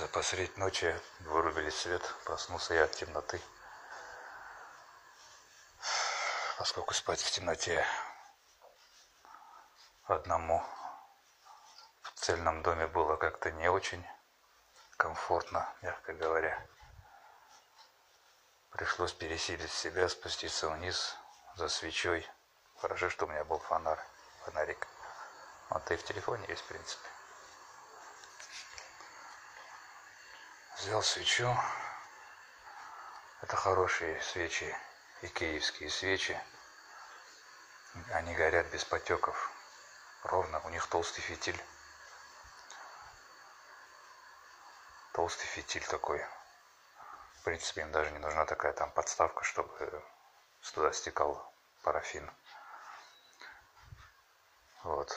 За посредь ночи вырубили свет, проснулся я от темноты. Поскольку спать в темноте одному в цельном доме было как-то не очень комфортно, мягко говоря. Пришлось пересилить себя, спуститься вниз за свечой. Хорошо, что у меня был фонарь, фонарик. Вот и в телефоне есть, в принципе. Взял свечу. Это хорошие свечи, икеевские свечи. Они горят без потеков. Ровно, у них толстый фитиль. Толстый фитиль такой. В принципе, им даже не нужна такая там подставка, чтобы туда стекал парафин. Вот.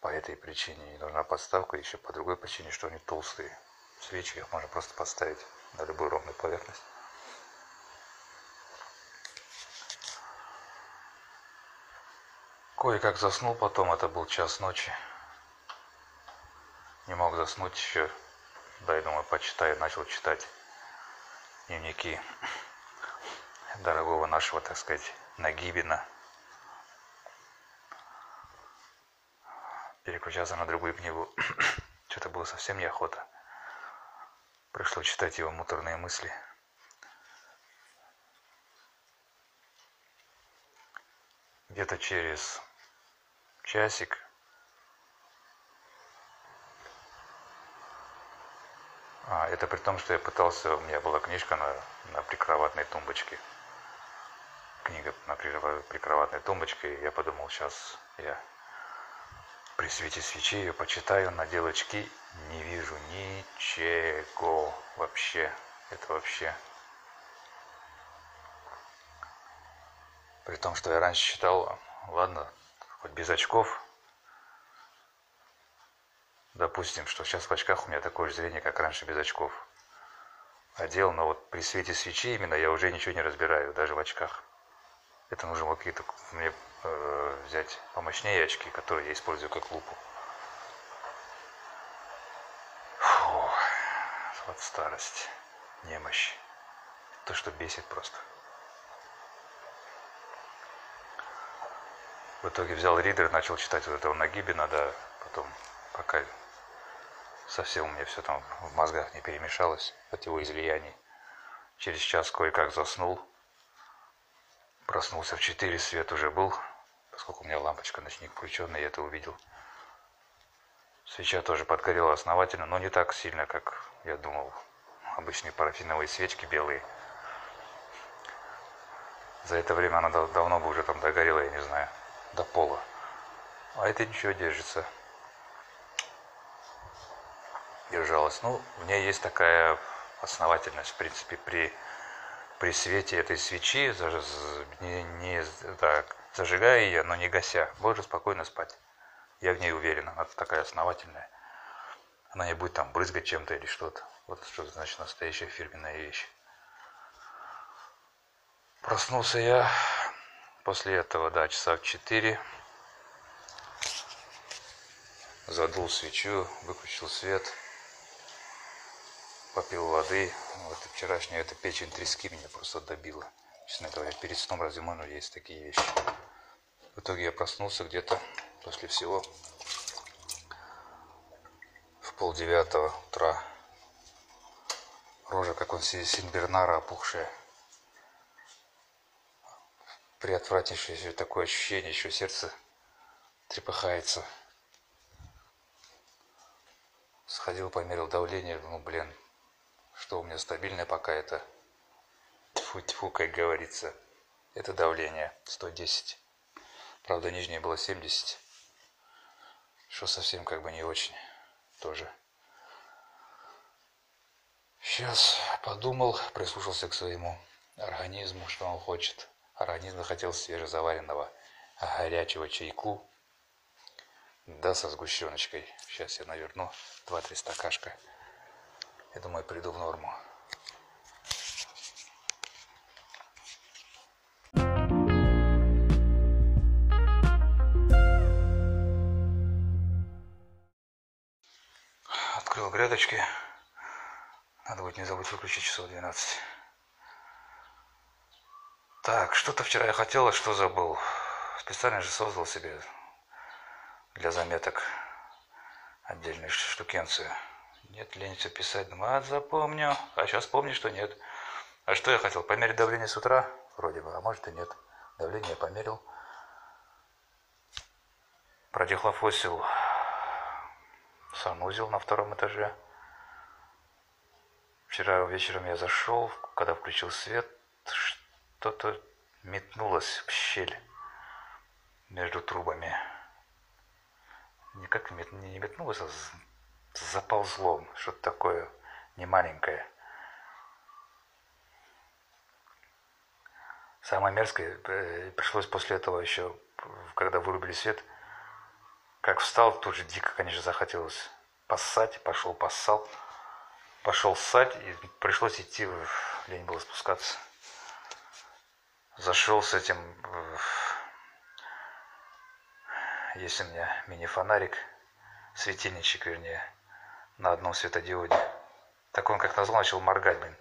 По этой причине не нужна подставка, еще по другой причине, что они толстые свечи, их можно просто поставить на любую ровную поверхность. Кое-как заснул потом, это был час ночи. Не мог заснуть еще. Да, я думаю, почитаю. Начал читать дневники дорогого нашего, так сказать, Нагибина. Переключаться на другую книгу. Что-то было совсем неохота. Пришлось читать его муторные мысли. Где-то через часик А, это при том, что я пытался, у меня была книжка на, на прикроватной тумбочке. Книга на прикроватной тумбочке. И я подумал, сейчас я при свете свечи ее почитаю, надел очки, не вижу ничего вообще. Это вообще... При том, что я раньше читал, ладно, хоть без очков, допустим, что сейчас в очках у меня такое же зрение, как раньше без очков. Одел, но вот при свете свечи именно я уже ничего не разбираю, даже в очках. Это нужно какие-то мне э, взять помощнее очки, которые я использую как лупу. Фу, вот старость, немощь. То, что бесит просто. В итоге взял ридер, начал читать вот этого Нагибина, да, потом, пока совсем у меня все там в мозгах не перемешалось от его излияний. Через час кое-как заснул. Проснулся в 4, свет уже был, поскольку у меня лампочка ночник включенный, я это увидел. Свеча тоже подгорела основательно, но не так сильно, как я думал. Обычные парафиновые свечки белые. За это время она давно бы уже там догорела, я не знаю, до пола. А это ничего держится. Держалась. Ну, в ней есть такая основательность, в принципе, при при свете этой свечи, не, не, так, зажигая ее, но не гася, можно спокойно спать. Я в ней уверен, она такая основательная. Она не будет там брызгать чем-то или что-то. Вот что значит настоящая фирменная вещь. Проснулся я после этого, да, часа в 4. Задул свечу, выключил свет попил воды. Вот вчерашняя эта печень трески меня просто добила. Честно говоря, перед сном разве можно есть такие вещи? В итоге я проснулся где-то после всего в полдевятого утра. Рожа, как он Синбернара, опухшая. Приотвратнейшее такое ощущение, еще сердце трепыхается. Сходил, померил давление, ну, блин, что у меня стабильное пока это, тьфу-тьфу, как говорится, это давление 110. Правда, нижнее было 70, что совсем как бы не очень тоже. Сейчас подумал, прислушался к своему организму, что он хочет. Организм захотел свежезаваренного горячего чайку, да, со сгущеночкой. Сейчас я наверну 2-3 стакашка. Я думаю, приду в норму. Грядочки. Надо будет не забыть выключить часов 12. Так, что-то вчера я хотел, а что забыл. Специально же создал себе для заметок отдельную штукенцию. Нет, лень все писать. Думаю, а запомню. А сейчас помню, что нет. А что я хотел? Померить давление с утра? Вроде бы, а может и нет. Давление померил. Продихлофосил санузел на втором этаже. Вчера вечером я зашел, когда включил свет, что-то метнулось в щель между трубами. Никак не метнулось, а заползло, что-то такое немаленькое. Самое мерзкое, э, пришлось после этого еще, когда вырубили свет, как встал, тут же дико, конечно, захотелось поссать, пошел поссал, пошел ссать, и пришлось идти, лень было спускаться. Зашел с этим, есть у меня мини-фонарик, светильничек, вернее, на одном светодиоде. Так он как назло начал моргать, блин.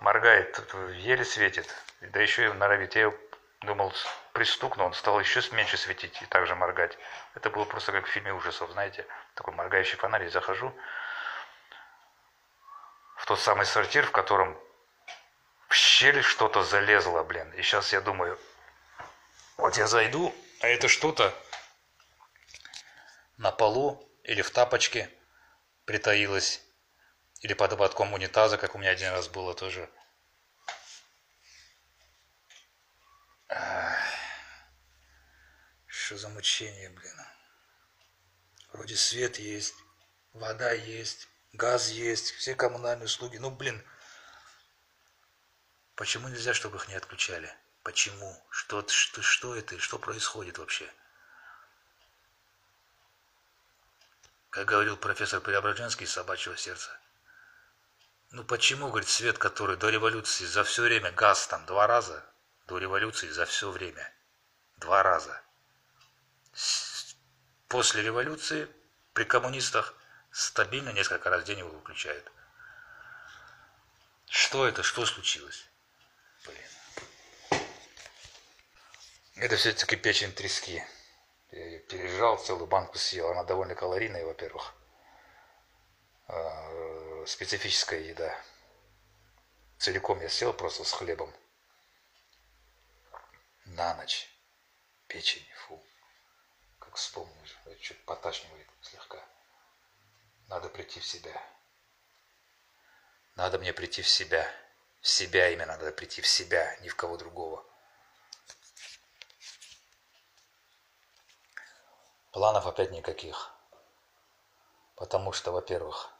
Моргает, еле светит, да еще и норовит. Я думал, пристукну, он стал еще меньше светить и также моргать. Это было просто как в фильме ужасов, знаете, такой моргающий фонарь. Я захожу в тот самый сортир, в котором в щель что-то залезло, блин. И сейчас я думаю, вот я зайду, а это что-то на полу или в тапочке притаилось, или под ободком унитаза, как у меня один раз было тоже. Что за мучение, блин. Вроде свет есть, вода есть, газ есть, все коммунальные услуги. Ну, блин, почему нельзя, чтобы их не отключали? Почему? Что, что, что это? Что происходит вообще? Как говорил профессор Преображенский из «Собачьего сердца». Ну почему, говорит, свет, который до революции за все время, газ там два раза, до революции за все время, два раза – После революции при коммунистах стабильно несколько раз в день его выключают. Что это? Что случилось? Блин. Это все-таки печень трески. Я пережал, целую банку съел. Она довольно калорийная, во-первых. А, специфическая еда. Целиком я съел просто с хлебом. На ночь. Печень, фу вспомнил, чуть поташнивает слегка. Надо прийти в себя. Надо мне прийти в себя. В себя именно надо прийти в себя, ни в кого другого. Планов опять никаких. Потому что, во-первых,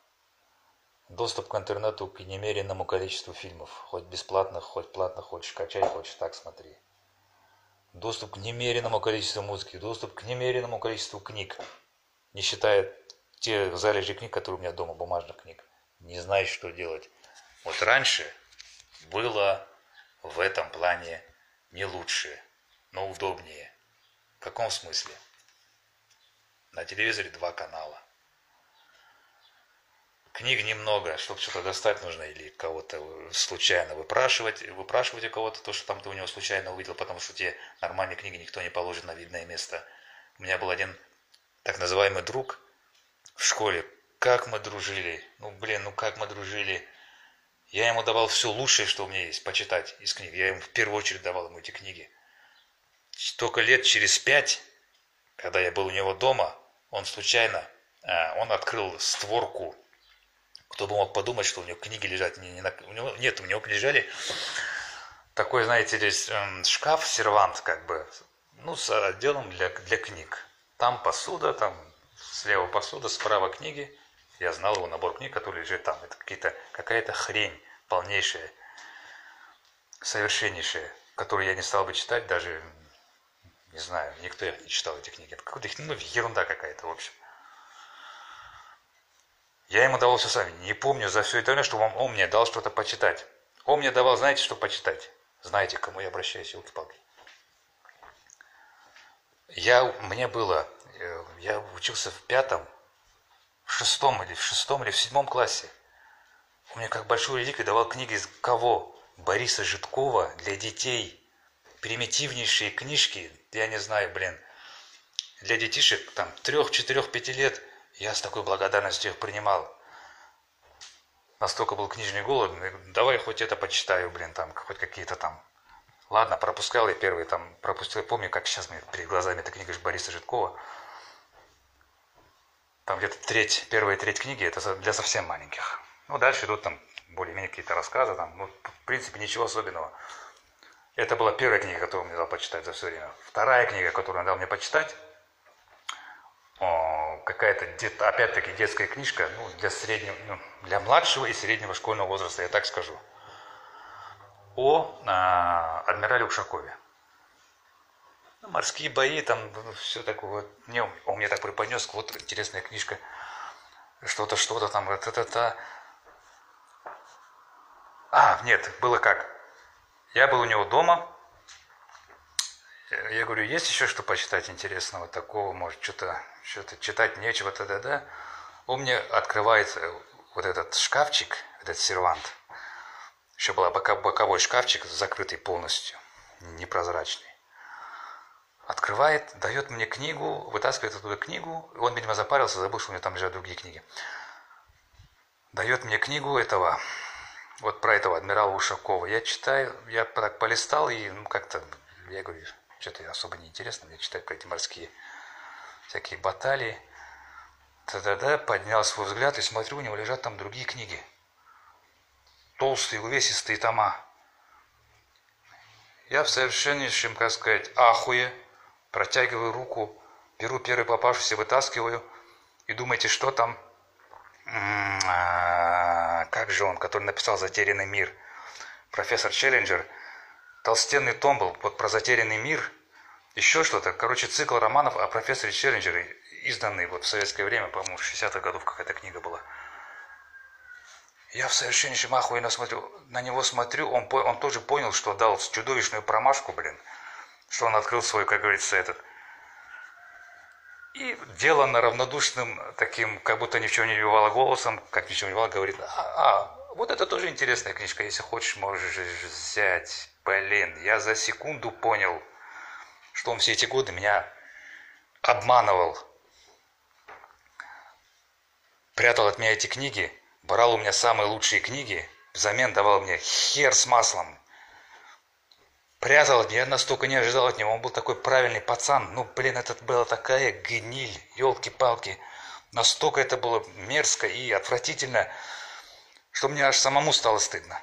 доступ к интернету к немеренному количеству фильмов, хоть бесплатных, хоть платных, хочешь качай, хочешь так смотри доступ к немеренному количеству музыки, доступ к немеренному количеству книг, не считая те залежи книг, которые у меня дома, бумажных книг. Не знаешь, что делать. Вот раньше было в этом плане не лучше, но удобнее. В каком смысле? На телевизоре два канала. Книг немного, чтобы что-то достать нужно или кого-то случайно выпрашивать, выпрашивать у кого-то то, что там ты у него случайно увидел, потому что тебе нормальные книги никто не положит на видное место. У меня был один так называемый друг в школе. Как мы дружили. Ну, блин, ну как мы дружили. Я ему давал все лучшее, что у меня есть, почитать из книг. Я ему в первую очередь давал ему эти книги. Только лет через пять, когда я был у него дома, он случайно, а, он открыл створку кто бы мог подумать, что у него книги лежат не, не на... у него, нет, у него лежали такой, знаете, здесь эм, шкаф, сервант, как бы, ну, с отделом для, для книг. Там посуда, там слева посуда, справа книги. Я знал его набор книг, который лежит там. Это какие-то, какая-то хрень полнейшая, совершеннейшая, которую я не стал бы читать, даже, не знаю, никто их не читал, эти книги. Это какая-то, ну, ерунда какая-то, в общем. Я ему давал все сами. Не помню за все это время, что он, он мне дал что-то почитать. Он мне давал, знаете, что почитать? Знаете, к кому я обращаюсь, елки-палки. Я, мне было, э, я учился в пятом, в шестом или в шестом или в седьмом классе. Он мне как большую реликвию давал книги из кого? Бориса Житкова для детей. Примитивнейшие книжки, я не знаю, блин, для детишек там трех, четырех, пяти лет. Я с такой благодарностью их принимал. Настолько был книжный голод, давай хоть это почитаю, блин, там, хоть какие-то там. Ладно, пропускал я первые, там, пропустил, помню, как сейчас мне перед глазами эта книга Бориса Житкова. Там где-то треть, первая треть книги, это для совсем маленьких. Ну, дальше идут там более-менее какие-то рассказы, там, ну, в принципе, ничего особенного. Это была первая книга, которую он мне дал почитать за все время. Вторая книга, которую он дал мне почитать, какая-то, опять-таки, детская книжка ну, для, среднего, ну, для младшего и среднего школьного возраста, я так скажу, о а, адмирале Ушакове. Ну, морские бои, там ну, все такое. Вот. Не, он мне так преподнес, вот интересная книжка, что-то, что-то там, это-то. А, нет, было как. Я был у него дома, я говорю, есть еще что почитать интересного такого, может, что-то что читать нечего, тогда-да. Он мне открывает вот этот шкафчик, этот сервант. Еще был боковой шкафчик, закрытый полностью, непрозрачный. Открывает, дает мне книгу, вытаскивает оттуда книгу. Он, видимо, запарился, забыл, что у меня там лежат другие книги. Дает мне книгу этого, вот про этого адмирала Ушакова. Я читаю, я так полистал и ну, как-то, я говорю, что-то особо не интересно мне читать про эти морские всякие баталии. Тогда поднял свой взгляд и смотрю, у него лежат там другие книги. Толстые, увесистые тома. Я в совершеннейшем, как сказать, ахуе, протягиваю руку, беру первый попавшийся, вытаскиваю, и думаете, что там? А, как же он, который написал «Затерянный мир», профессор Челленджер – толстенный том был вот про затерянный мир, еще что-то. Короче, цикл романов о профессоре Челленджере, изданный вот в советское время, по-моему, в 60-х годов какая-то книга была. Я в совершеннейшем ахуе на, смотрю, на него смотрю, он, он тоже понял, что дал чудовищную промашку, блин, что он открыл свой, как говорится, этот. И деланно равнодушным, таким, как будто ни в чем не бивало голосом, как ни в чем не бивало, говорит, а, а, вот это тоже интересная книжка, если хочешь, можешь взять. Блин, я за секунду понял, что он все эти годы меня обманывал. Прятал от меня эти книги, брал у меня самые лучшие книги, взамен давал мне хер с маслом. Прятал от меня, я настолько не ожидал от него. Он был такой правильный пацан. Ну, блин, это была такая гниль, елки-палки. Настолько это было мерзко и отвратительно, что мне аж самому стало стыдно.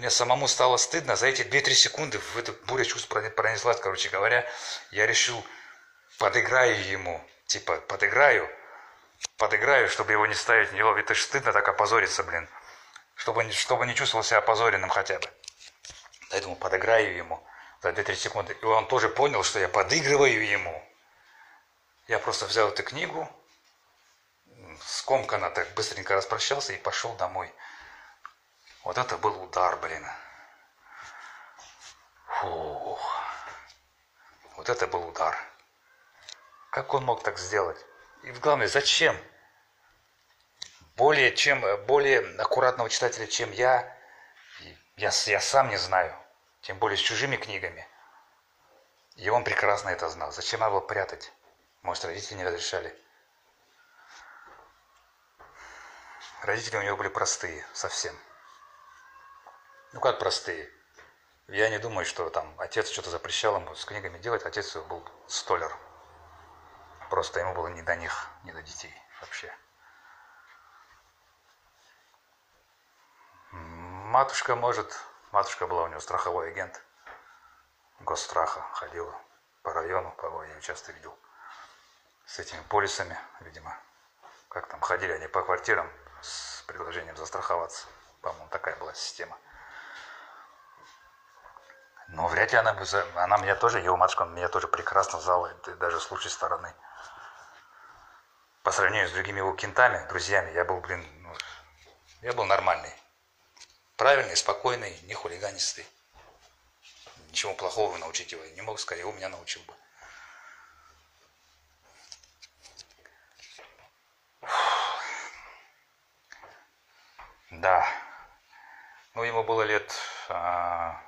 Мне самому стало стыдно. За эти 2-3 секунды в эту буря чувств пронеслась, короче говоря. Я решил, подыграю ему. Типа, подыграю. Подыграю, чтобы его не ставить. Не это же стыдно так опозориться, блин. Чтобы, чтобы не чувствовал себя опозоренным хотя бы. Поэтому подыграю ему за 2-3 секунды. И он тоже понял, что я подыгрываю ему. Я просто взял эту книгу, скомканно так быстренько распрощался и пошел домой. Вот это был удар, блин. Фух. Вот это был удар. Как он мог так сделать? И главное, зачем? Более, чем, более аккуратного читателя, чем я, я, я сам не знаю. Тем более с чужими книгами. И он прекрасно это знал. Зачем надо было прятать? Может, родители не разрешали? Родители у него были простые совсем. Ну как простые? Я не думаю, что там отец что-то запрещал ему с книгами делать. Отец был столер. Просто ему было не до них, не до детей вообще. Матушка, может, матушка была у него страховой агент. Госстраха ходила по району, по я ее часто видел. С этими полисами, видимо. Как там ходили они по квартирам с предложением застраховаться. По-моему, такая была система. Но вряд ли она бы... Она меня тоже, его матушка, меня тоже прекрасно знала, даже с лучшей стороны. По сравнению с другими его кентами, друзьями, я был, блин, ну, я был нормальный. Правильный, спокойный, не хулиганистый. Ничего плохого научить его не мог, скорее, у меня научил бы. Ну, ему было лет а,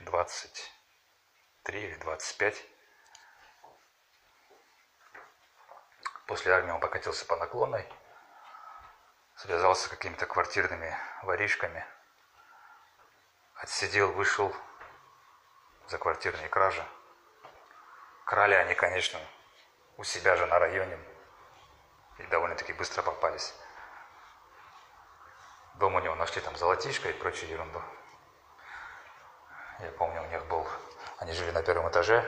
23 или 25. После армии он покатился по наклонной, связался с какими-то квартирными воришками, отсидел, вышел за квартирные кражи. Крали они, конечно, у себя же на районе и довольно-таки быстро попались. Дома у него нашли там золотишко и прочую ерунду. Я помню, у них был... Они жили на первом этаже.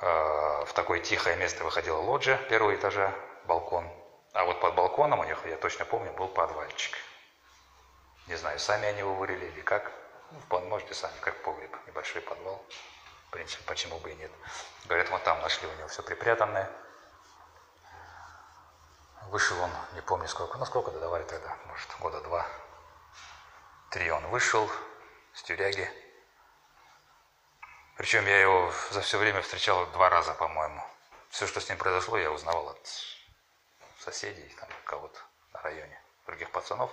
А, в такое тихое место выходила лоджия первого этажа, балкон. А вот под балконом у них, я точно помню, был подвальчик. Не знаю, сами они его вырыли или как. Ну, можете сами, как погреб, небольшой подвал. В принципе, почему бы и нет. Говорят, вот там нашли у него все припрятанное. Вышел он, не помню сколько, ну сколько додавали тогда, может, года два, три он вышел с тюряги. Причем я его за все время встречал два раза, по-моему. Все, что с ним произошло, я узнавал от соседей, там, кого-то на районе, других пацанов.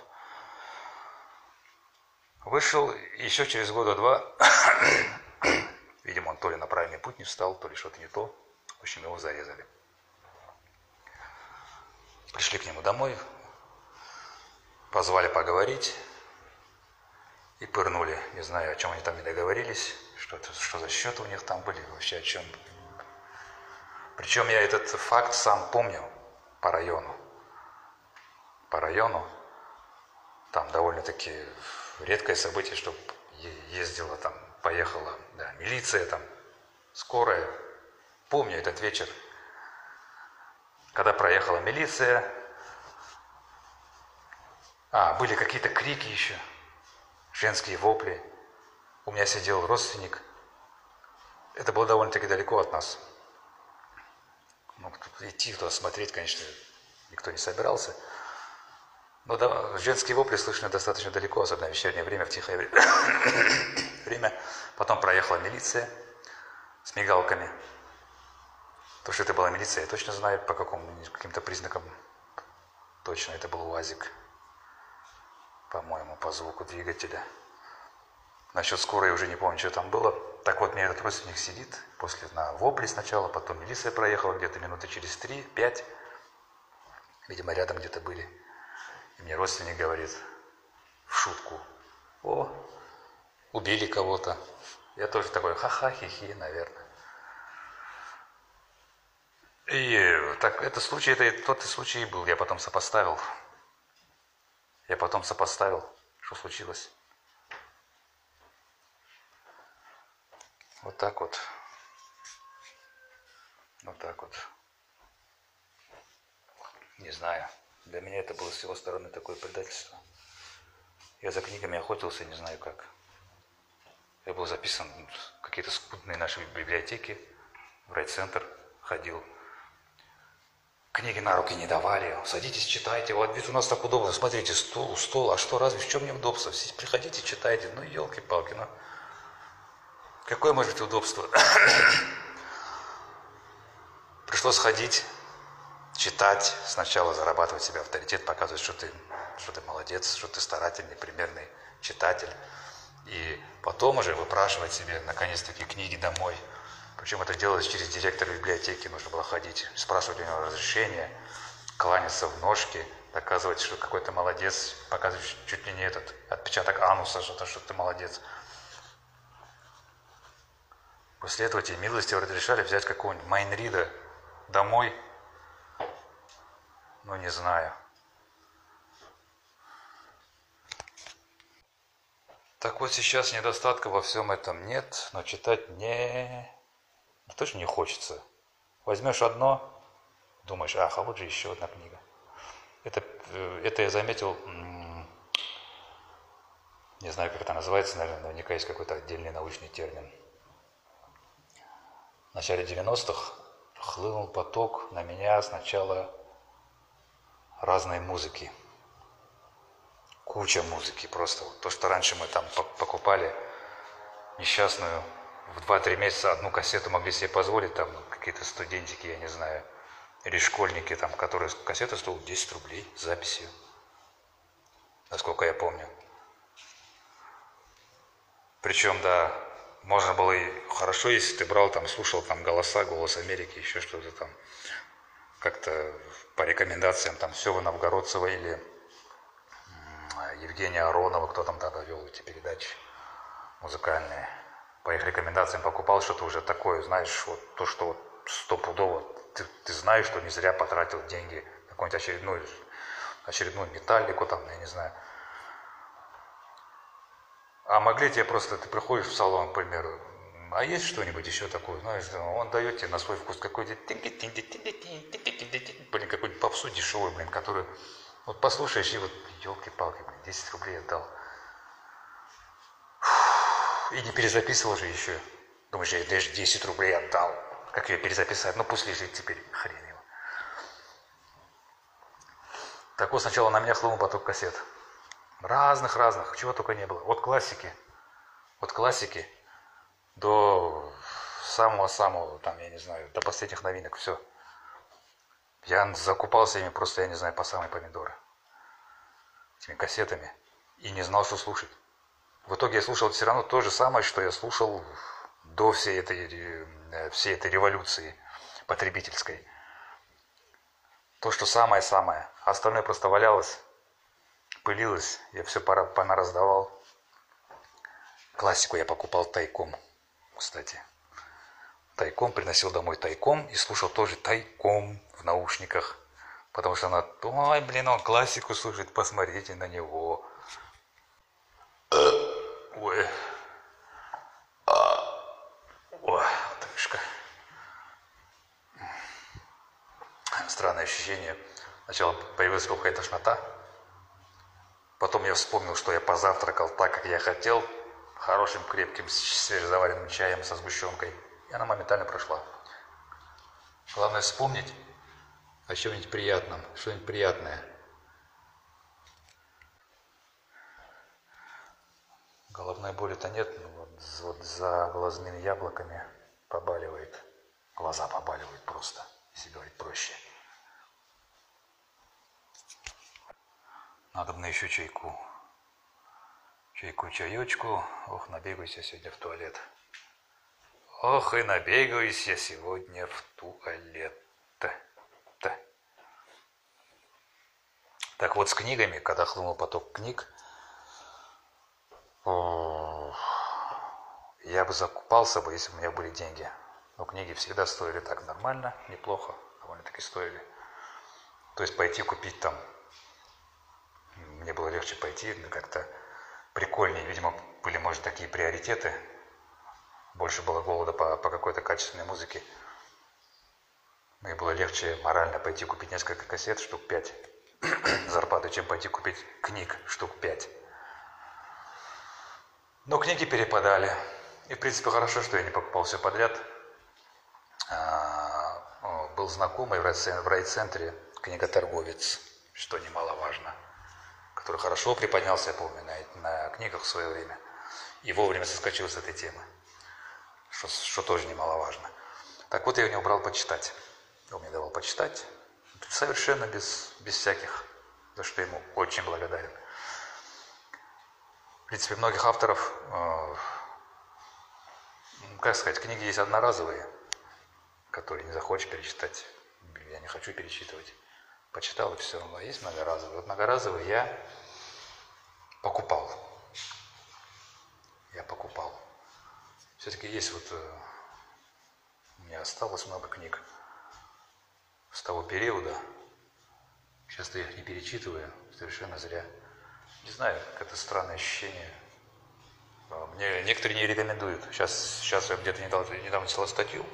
Вышел еще через года два. Видимо, он то ли на правильный путь не встал, то ли что-то не то. В общем, его зарезали. Пришли к нему домой, позвали поговорить и пырнули. Не знаю, о чем они там не договорились, что, что за счеты у них там были, вообще о чем. Причем я этот факт сам помню по району. По району. Там довольно-таки редкое событие, что ездила там, поехала, да, милиция там, скорая. Помню этот вечер, когда проехала милиция, а, были какие-то крики еще, женские вопли. У меня сидел родственник. Это было довольно-таки далеко от нас. Ну, идти туда смотреть, конечно, никто не собирался. Но да, женские вопли слышны достаточно далеко, особенно в вечернее время, в тихое время. Потом проехала милиция с мигалками. То, что это была милиция, я точно знаю, по какому, каким-то признакам. Точно, это был УАЗик. По-моему, по звуку двигателя. Насчет скорой уже не помню, что там было. Так вот, мне этот родственник сидит, после на вопли сначала, потом милиция проехала где-то минуты через три, пять. Видимо, рядом где-то были. И мне родственник говорит в шутку. О, убили кого-то. Я тоже такой, ха-ха, хи-хи, наверное. И так, это случай, это тот случай был. Я потом сопоставил. Я потом сопоставил, что случилось. Вот так вот. Вот так вот. Не знаю. Для меня это было с его стороны такое предательство. Я за книгами охотился, не знаю как. Я был записан в какие-то скудные наши библиотеки, в райцентр ходил. Книги на руки не давали. Садитесь, читайте. Вот ведь у нас так удобно. Смотрите, стол, стол. А что, разве в чем неудобство? Все приходите, читайте. Ну, елки-палки, ну. Какое может быть удобство? Пришлось ходить, читать, сначала зарабатывать себе авторитет, показывать, что ты, что ты молодец, что ты старательный, примерный читатель. И потом уже выпрашивать себе, наконец-таки, книги домой – причем это делалось через директора библиотеки, нужно было ходить, спрашивать у него разрешение, кланяться в ножки, доказывать, что какой-то молодец, показывать чуть ли не этот отпечаток ануса, что-то, что ты молодец. После этого тебе милости разрешали взять какого-нибудь Майнрида домой. Ну, не знаю. Так вот сейчас недостатка во всем этом нет, но читать не тоже не хочется. Возьмешь одно, думаешь, ах, а вот же еще одна книга. Это, э, это я заметил, не знаю, как это называется, наверное, наверняка есть какой-то отдельный научный термин. В начале 90-х хлынул поток на меня сначала разной музыки. Куча музыки просто. То, что раньше мы там покупали несчастную в 2-3 месяца одну кассету могли себе позволить, там какие-то студентики, я не знаю, или школьники, там, которые кассета стоила 10 рублей с записью, насколько я помню. Причем, да, можно было и хорошо, если ты брал там, слушал там голоса, голос Америки, еще что-то там, как-то по рекомендациям там Сева Новгородцева или Евгения Аронова, кто там тогда вел эти передачи музыкальные. По их рекомендациям покупал что-то уже такое, знаешь, вот то, что вот стопудово ты, ты знаешь, что не зря потратил деньги на какую-нибудь очередную, очередную металлику там, я не знаю. А могли тебе просто, ты приходишь в салон, к примеру, а есть что-нибудь еще такое, знаешь, он дает тебе на свой вкус какой-то, блин, какой-нибудь попсу дешевый, блин, который, вот послушаешь, и вот, елки-палки, блин, 10 рублей отдал. И не перезаписывал же еще. Думаешь, я даже 10 рублей отдал. Как ее перезаписать? Ну, пусть лежит теперь, хрен его. Так вот, сначала на меня хлынул поток кассет. Разных-разных, чего только не было. От классики, от классики до самого-самого, там, я не знаю, до последних новинок, все. Я закупался ими просто, я не знаю, по самой помидоры. Этими кассетами. И не знал, что слушать. В итоге я слушал все равно то же самое, что я слушал до всей этой, э, всей этой революции потребительской. То, что самое-самое. А остальное просто валялось пылилось, я все пора, пора раздавал. Классику я покупал тайком, кстати. Тайком, приносил домой тайком и слушал тоже тайком в наушниках. Потому что она, ой, блин, он классику слушает, посмотрите на него. Ой. Ой, тышка. Странное ощущение. Сначала появилась какая-то тошнота, Потом я вспомнил, что я позавтракал так, как я хотел, хорошим крепким свежезаваренным чаем со сгущенкой. И она моментально прошла. Главное вспомнить о чем-нибудь приятном, что-нибудь приятное. Головной боли-то нет, но вот, вот за глазными яблоками побаливает. Глаза побаливают просто, если говорить проще. Надо мне еще чайку. Чайку, чаечку. Ох, набегаюсь я сегодня в туалет. Ох, и набегаюсь я сегодня в туалет. -то. Так вот, с книгами, когда хлынул поток книг, я бы закупался бы, если бы у меня были деньги. Но книги всегда стоили так нормально, неплохо, довольно-таки стоили. То есть пойти купить там мне было легче пойти, как-то прикольнее. Видимо, были, может, такие приоритеты. Больше было голода по, по какой-то качественной музыке. Мне было легче морально пойти купить несколько кассет, штук пять зарплаты, чем пойти купить книг штук пять. Но книги перепадали. И, в принципе, хорошо, что я не покупал все подряд. А, был знакомый в райцентре книготорговец, что немаловажно – который хорошо приподнялся, я помню, на, на книгах в свое время, и вовремя соскочил с этой темы, что, что тоже немаловажно. Так вот, я у него брал почитать. Он мне давал почитать, совершенно без, без всяких, за что ему очень благодарен. В принципе, многих авторов, э, как сказать, книги есть одноразовые, которые не захочешь перечитать. Я не хочу перечитывать почитал и все. А есть многоразовые. Вот многоразовые я покупал. Я покупал. Все-таки есть вот... Э, у меня осталось много книг с того периода. Сейчас я их не перечитываю, совершенно зря. Не знаю, как это странное ощущение. А, мне некоторые не рекомендуют. Сейчас, сейчас я где-то недавно, недавно читал статью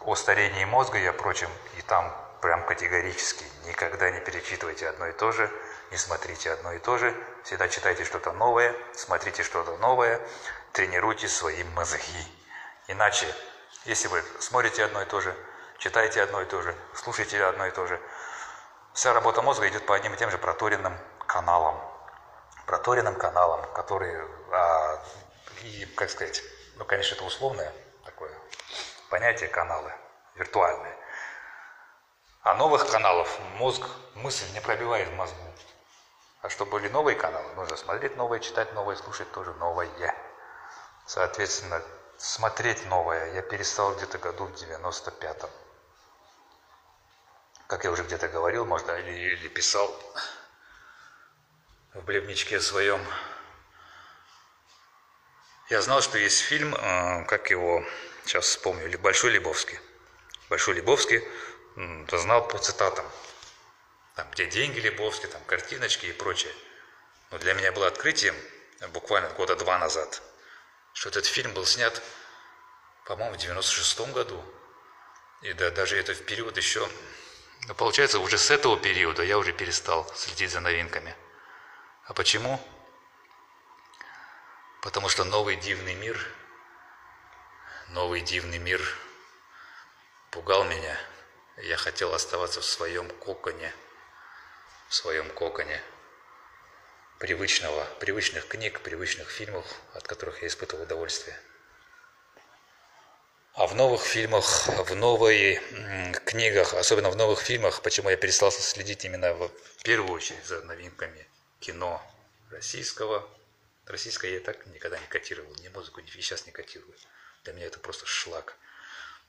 о старении мозга и прочем, и там прям категорически никогда не перечитывайте одно и то же, не смотрите одно и то же, всегда читайте что-то новое, смотрите что-то новое, тренируйте свои мозги. Иначе, если вы смотрите одно и то же, читаете одно и то же, слушаете одно и то же, вся работа мозга идет по одним и тем же проторенным каналам. Проторенным каналам, которые, а, и, как сказать, ну, конечно, это условное такое понятие каналы, виртуальные. А новых каналов мозг, мысль не пробивает в мозгу. А чтобы были новые каналы, нужно смотреть новые, читать новые, слушать тоже новое. Соответственно, смотреть новое я перестал где-то году в 95-м. Как я уже где-то говорил, можно или, или писал в блевничке своем. Я знал, что есть фильм, э, как его, сейчас вспомню, Большой Лебовский. Большой Лебовский знал по цитатам. Там, где деньги Лебовский, там картиночки и прочее. Но для меня было открытием буквально года два назад, что этот фильм был снят, по-моему, в 96 году. И да, даже это в период еще... Ну, получается, уже с этого периода я уже перестал следить за новинками. А почему? Потому что новый дивный мир, новый дивный мир пугал меня. Я хотел оставаться в своем коконе, в своем коконе привычного, привычных книг, привычных фильмов, от которых я испытывал удовольствие. А в новых фильмах, в новой книгах, особенно в новых фильмах, почему я перестал следить именно в первую очередь за новинками кино российского. Российское я так никогда не котировал, ни музыку, ни сейчас не котирую. Для меня это просто шлак.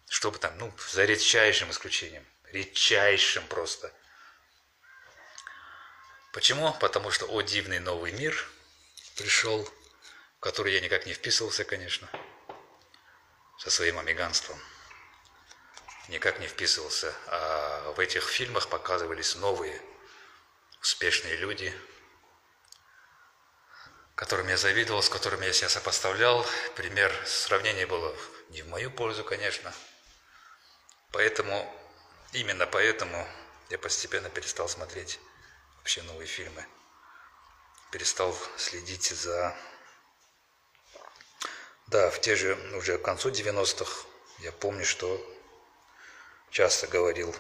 Чтобы там, ну, за редчайшим исключением, редчайшим просто. Почему? Потому что «О дивный новый мир» пришел, в который я никак не вписывался, конечно, со своим амиганством. Никак не вписывался. А в этих фильмах показывались новые успешные люди, которым я завидовал, с которыми я себя сопоставлял. Пример сравнения было не в мою пользу, конечно. Поэтому, именно поэтому я постепенно перестал смотреть вообще новые фильмы. Перестал следить за... Да, в те же, уже к концу 90-х, я помню, что часто говорил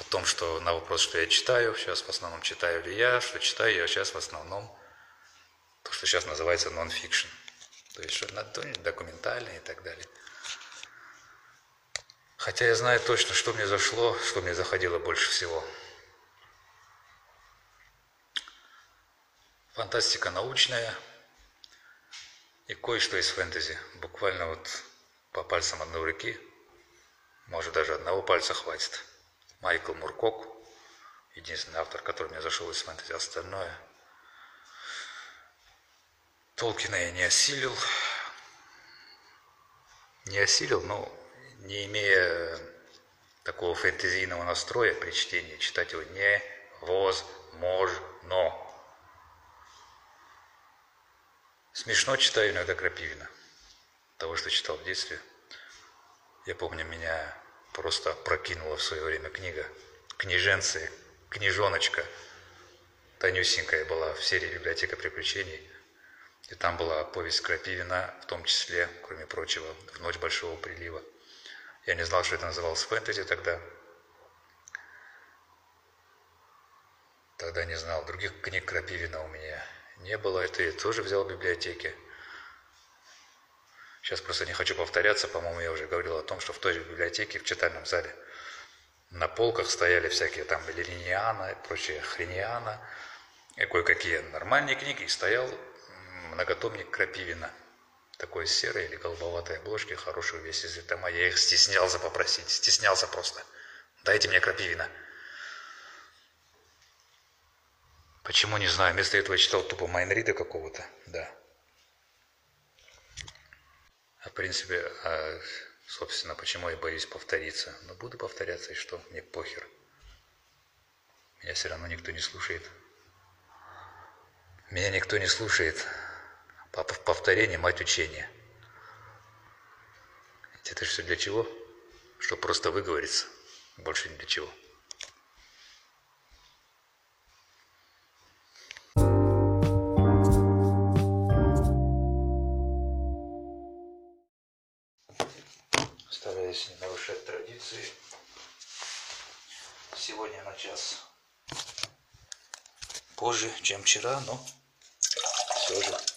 о том, что на вопрос, что я читаю, сейчас в основном читаю ли я, что читаю я сейчас в основном то, что сейчас называется нон-фикшн. То есть что-то документальное и так далее. Хотя я знаю точно, что мне зашло, что мне заходило больше всего. Фантастика научная и кое-что из фэнтези. Буквально вот по пальцам одной руки, может даже одного пальца хватит. Майкл Муркок, единственный автор, который мне зашел из фэнтези, остальное – Толкина я не осилил. Не осилил, но не имея такого фэнтезийного настроя при чтении, читать его невозможно. Смешно читаю иногда Крапивина. Того, что читал в детстве. Я помню, меня просто прокинула в свое время книга «Книженцы», «Книжоночка». Тонюсенькая была в серии «Библиотека приключений». И там была повесть Крапивина, в том числе, кроме прочего, «В ночь большого прилива». Я не знал, что это называлось фэнтези тогда. Тогда не знал. Других книг Крапивина у меня не было. Это я тоже взял в библиотеке. Сейчас просто не хочу повторяться. По-моему, я уже говорил о том, что в той же библиотеке, в читальном зале, на полках стояли всякие там Линиана и прочие Хрениана, и кое-какие нормальные книги, и стоял многотомник Крапивина. Такой серой или голубоватой обложки, хороший весь из тома. Я их стеснялся попросить, стеснялся просто. Дайте мне Крапивина. Почему, не знаю. Вместо этого я читал тупо Майнрида какого-то. Да. А в принципе, а, собственно, почему я боюсь повториться? Ну, буду повторяться, и что? Мне похер. Меня все равно никто не слушает. Меня никто не слушает. Повторение – мать учения. Это все для чего? Чтобы просто выговориться. Больше ни для чего. Стараюсь не нарушать традиции. Сегодня на час позже, чем вчера, но все же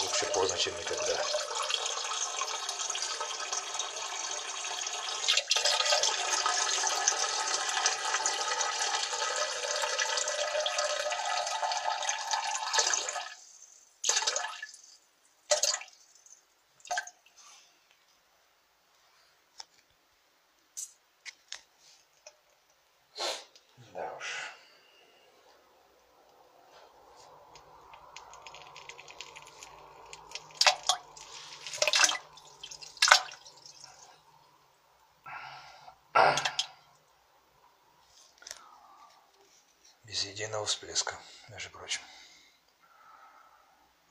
Лучше поздно, чем никогда. единого всплеска, между прочим.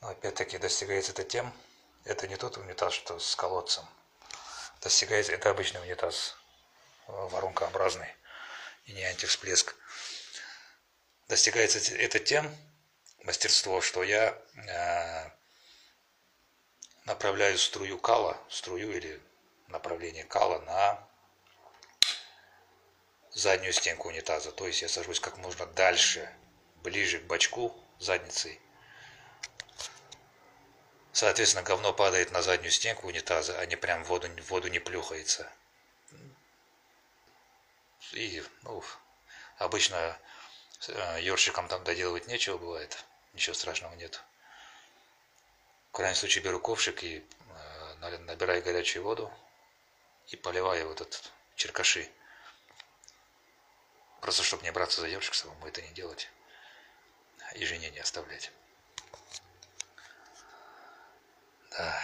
Но опять-таки достигается это тем, это не тот унитаз, что с колодцем. Достигается, это обычный унитаз, э, воронкообразный, и не антивсплеск. Достигается это тем, мастерство, что я э, направляю струю кала, струю или направление кала на заднюю стенку унитаза. То есть я сажусь как можно дальше, ближе к бачку задницей. Соответственно, говно падает на заднюю стенку унитаза, а не прям в воду, в воду не плюхается. И, ну, обычно э, ёршиком там доделывать нечего бывает. Ничего страшного нет. В крайнем случае беру ковшик и э, набираю горячую воду и поливаю вот этот черкаши. Просто чтобы не браться за ёршик, самому это не делать. И жене не оставлять. Да.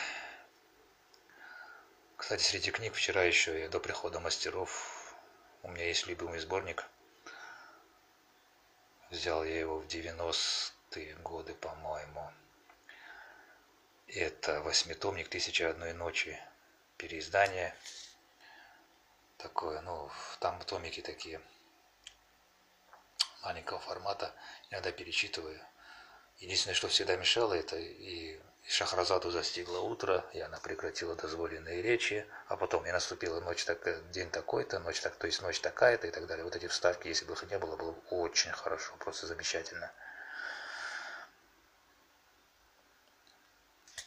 Кстати, среди книг вчера еще я до прихода мастеров у меня есть любимый сборник. Взял я его в 90-е годы, по-моему. Это восьмитомник «Тысяча одной ночи». Переиздание. Такое, ну, там томики такие маленького формата. Иногда перечитываю. Единственное, что всегда мешало, это и Шахразаду застигло утро, и она прекратила дозволенные речи, а потом и наступила ночь так, день такой-то, ночь так, то есть ночь такая-то и так далее. Вот эти вставки, если бы их не было, было бы очень хорошо, просто замечательно.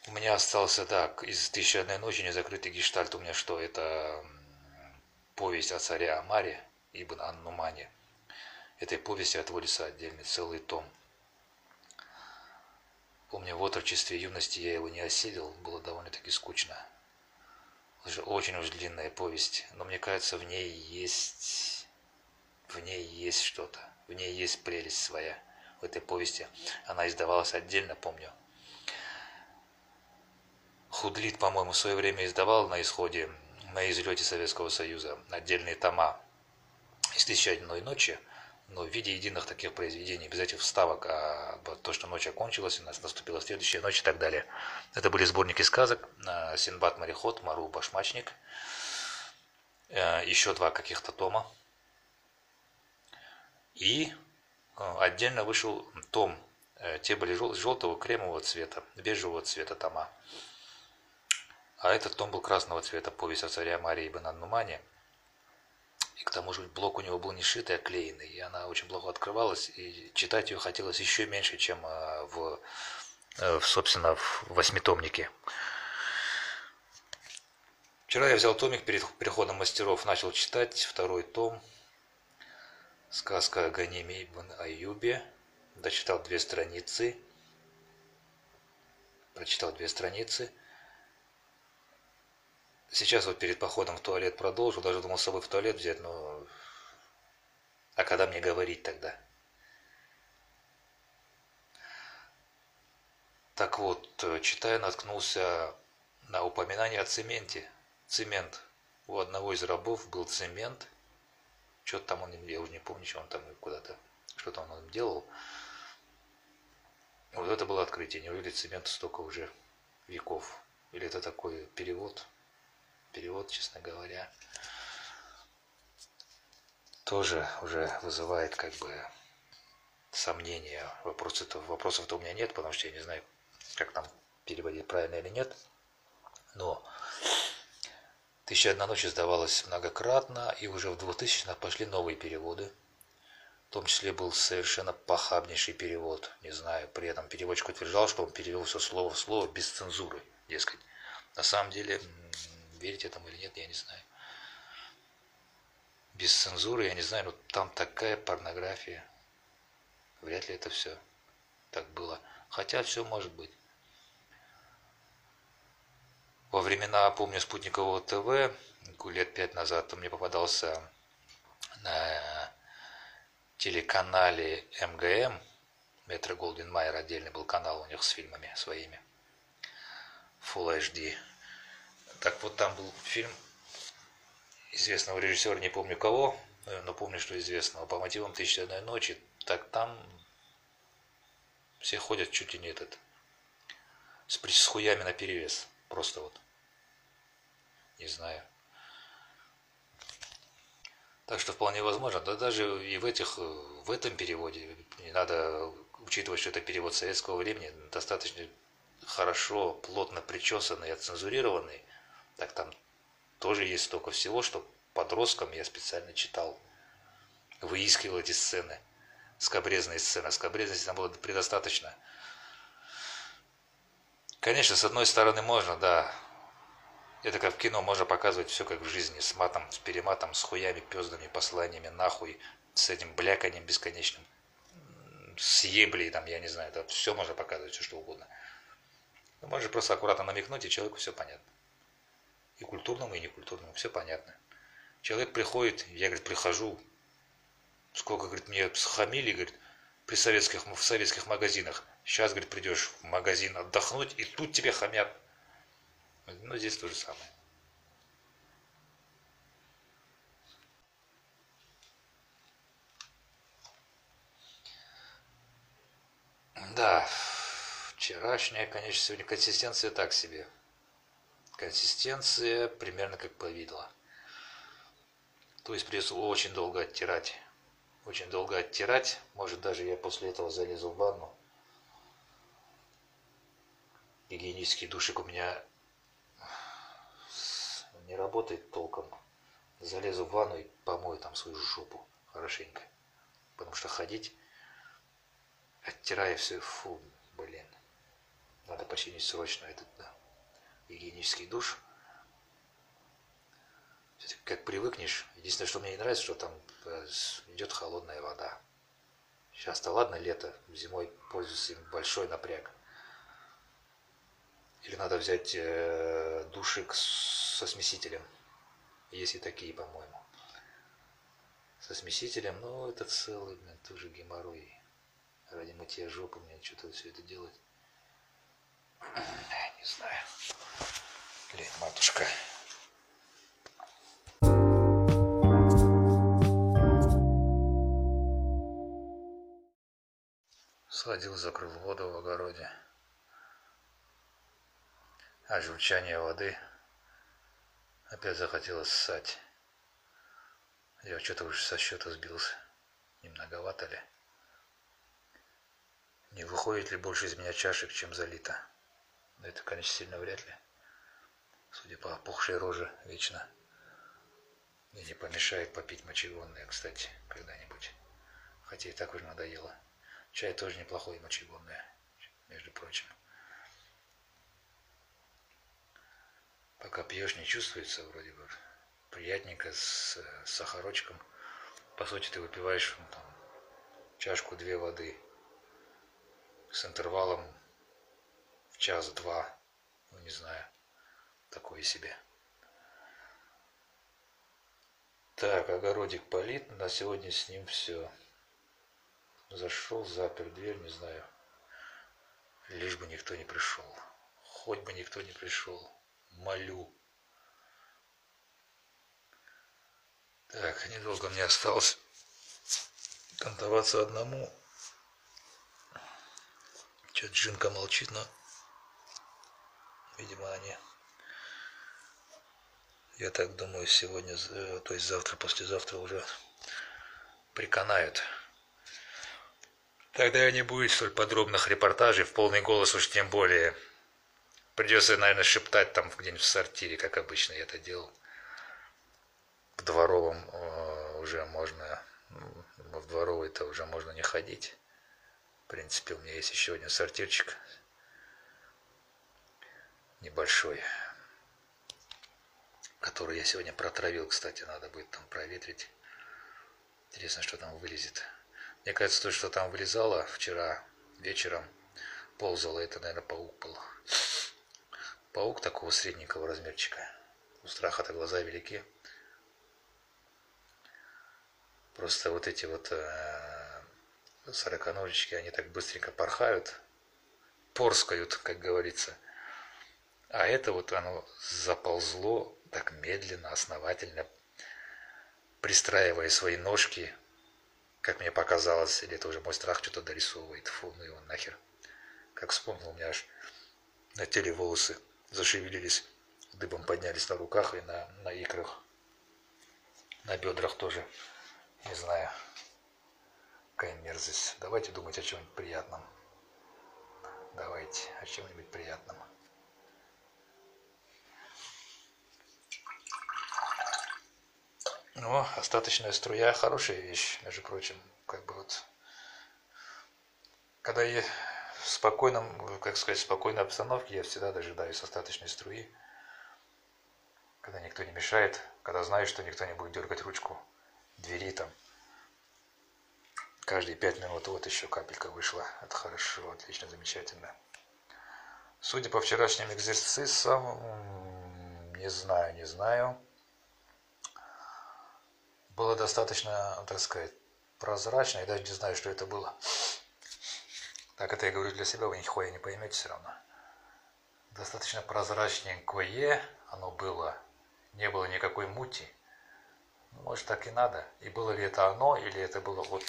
У меня остался так, из «Тысячи одной ночи» незакрытый гештальт у меня что? Это повесть о царе Амаре, Ибн Аннумане. Этой повести отводится отдельный целый том – Помню, в отрочестве юности я его не осилил, было довольно-таки скучно. Очень уж длинная повесть, но мне кажется, в ней есть... В ней есть что-то, в ней есть прелесть своя. В этой повести она издавалась отдельно, помню. Худлит, по-моему, в свое время издавал на исходе, на излете Советского Союза отдельные тома из «Тысячи одной ночи», но в виде единых таких произведений, без этих вставок, а то, что ночь окончилась, у нас наступила следующая ночь и так далее. Это были сборники сказок, а, Синбад мореход, Мару башмачник, э, еще два каких-то тома. И э, отдельно вышел том, э, те были желтого кремового цвета, бежевого цвета тома. А этот том был красного цвета, повесть о царе Марии Ибн Аннумане – и к тому же блок у него был не шитый, а клеенный. И она очень плохо открывалась. И читать ее хотелось еще меньше, чем а, в, э, в собственно, в восьмитомнике. Вчера я взял томик перед переходом мастеров, начал читать второй том. Сказка о Ганиме ибн Аюбе. Дочитал две страницы. Прочитал две страницы. Сейчас вот перед походом в туалет продолжил, даже думал с собой в туалет взять, но... А когда мне говорить тогда? Так вот, читая, наткнулся на упоминание о цементе. Цемент. У одного из рабов был цемент. Что-то там он, я уже не помню, что он там куда-то, что-то он делал. Вот это было открытие. Неужели цемент столько уже веков? Или это такой перевод? Перевод, честно говоря, тоже уже вызывает как бы сомнения. Вопросов-то вопросов у меня нет, потому что я не знаю, как там переводить правильно или нет. Но «Тысяча одна ночь» издавалась многократно, и уже в 2000-х пошли новые переводы. В том числе был совершенно похабнейший перевод. Не знаю, при этом переводчик утверждал, что он перевел все слово в слово без цензуры, дескать. На самом деле верить этому или нет, я не знаю. Без цензуры, я не знаю, но там такая порнография. Вряд ли это все так было. Хотя все может быть. Во времена, помню, спутникового ТВ, лет пять назад, мне попадался на телеканале МГМ, Метро Голден Майер отдельный был канал у них с фильмами своими. Full HD. Так вот там был фильм известного режиссера, не помню кого, но помню, что известного, по мотивам «Тысячи одной ночи». так там все ходят чуть ли не этот, с, с хуями на перевес. Просто вот. Не знаю. Так что вполне возможно, да даже и в этих, в этом переводе, не надо учитывать, что это перевод советского времени, достаточно хорошо, плотно причесанный, отцензурированный, так там тоже есть столько всего, что подросткам я специально читал, выискивал эти сцены, скобрезные сцены. Скобрезности там было предостаточно. Конечно, с одной стороны можно, да, это как в кино, можно показывать все как в жизни, с матом, с перематом, с хуями, пездами, посланиями, нахуй, с этим бляканием бесконечным, с еблей, там, я не знаю, это все можно показывать, все что угодно. Но можно просто аккуратно намекнуть, и человеку все понятно. И культурному, и некультурному, все понятно. Человек приходит, я, говорит, прихожу, сколько, говорит, мне схамили, говорит, при советских, в советских магазинах. Сейчас, говорит, придешь в магазин отдохнуть, и тут тебе хамят. Ну, здесь то же самое. Да, вчерашняя, конечно, сегодня консистенция так себе. Консистенция примерно как повидло. То есть придется очень долго оттирать. Очень долго оттирать. Может даже я после этого залезу в ванну. Гигиенический душик у меня не работает толком, залезу в ванну и помою там свою жопу хорошенько. Потому что ходить, оттирая все, фу, блин. Надо починить срочно этот, да, гигиенический душ. Как привыкнешь. Единственное, что мне не нравится, что там э, идет холодная вода. Сейчас-то ладно, лето, зимой пользуюсь им большой напряг. Или надо взять э, душик со смесителем. Есть и такие, по-моему. Со смесителем, но это целый, блин, тоже геморрой. Ради мытья жопы мне что-то все это делать. Не знаю. Блин, матушка. Сходил, закрыл воду в огороде а журчание воды. Опять захотелось ссать. Я что-то уже со счета сбился. Не ли? Не выходит ли больше из меня чашек, чем залито? Но это, конечно, сильно вряд ли. Судя по опухшей роже, вечно. И не помешает попить мочегонное, кстати, когда-нибудь. Хотя и так уже надоело. Чай тоже неплохой мочегонное, между прочим. Пока пьешь, не чувствуется вроде бы приятненько с, с сахарочком. По сути, ты выпиваешь ну, там, чашку-две воды с интервалом час-два, ну не знаю, такое себе. Так, огородик полит, на сегодня с ним все. Зашел, запер дверь, не знаю. Лишь бы никто не пришел. Хоть бы никто не пришел молю. Так, недолго мне осталось кантоваться одному. Что-то Джинка молчит, но, видимо, они, я так думаю, сегодня, э, то есть завтра, послезавтра уже приканают. Тогда не будет столь подробных репортажей, в полный голос уж тем более – Придется, наверное, шептать там где-нибудь в сортире, как обычно я это делал. В дворовом э, уже можно, ну, в дворовой-то уже можно не ходить. В принципе, у меня есть еще один сортирчик. Небольшой. Который я сегодня протравил, кстати, надо будет там проветрить. Интересно, что там вылезет. Мне кажется, то, что там вылезало вчера вечером, ползало, это, наверное, паук был. Паук такого средненького размерчика. У страха-то глаза велики. Просто вот эти вот э, сороконожечки, они так быстренько порхают, порскают, как говорится. А это вот оно заползло так медленно, основательно, пристраивая свои ножки как мне показалось, или это уже мой страх что-то дорисовывает. Фу, ну его нахер. Как вспомнил, у меня аж на теле волосы зашевелились, дыбом поднялись на руках и на, на икрах. На бедрах тоже. Не знаю. Какая мерзость. Давайте думать о чем-нибудь приятном. Давайте о чем-нибудь приятном. Ну, остаточная струя хорошая вещь, между прочим. Как бы вот, когда я в спокойном, как сказать, спокойной обстановке, я всегда дожидаюсь остаточной струи. Когда никто не мешает, когда знаю, что никто не будет дергать ручку двери там. Каждые пять минут вот еще капелька вышла. Это хорошо, отлично, замечательно. Судя по вчерашним экзерсисам, не знаю, не знаю было достаточно, так сказать, прозрачно. Я даже не знаю, что это было. Так это я говорю для себя, вы нихуя не поймете все равно. Достаточно прозрачненькое оно было. Не было никакой мути. Ну, может, так и надо. И было ли это оно, или это было вот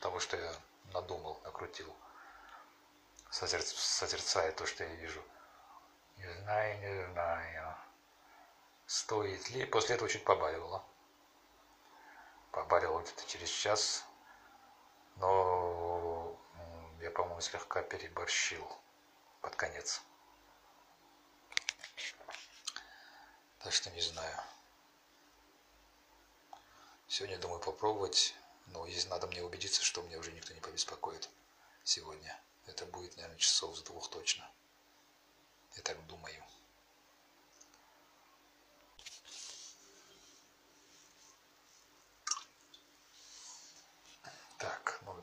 того, что я надумал, накрутил, созерцая то, что я вижу. Не знаю, не знаю. Стоит ли. После этого чуть побаливало побарил где-то через час, но я, по-моему, слегка переборщил под конец. Так что не знаю. Сегодня думаю попробовать, но здесь надо мне убедиться, что меня уже никто не побеспокоит сегодня. Это будет, наверное, часов с двух точно. Я так думаю.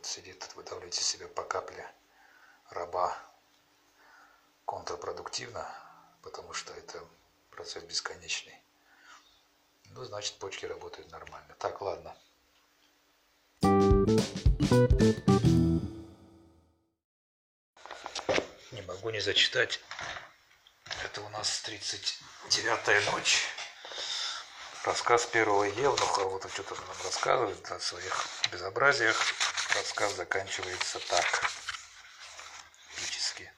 Вот сидит тут, выдавливает из себя по капле раба контрпродуктивно, потому что это процесс бесконечный. Ну, значит, почки работают нормально. Так, ладно. Не могу не зачитать. Это у нас 39-я ночь. Рассказ первого Евнуха. Вот он что-то нам рассказывает о своих безобразиях рассказ заканчивается так. Эпически.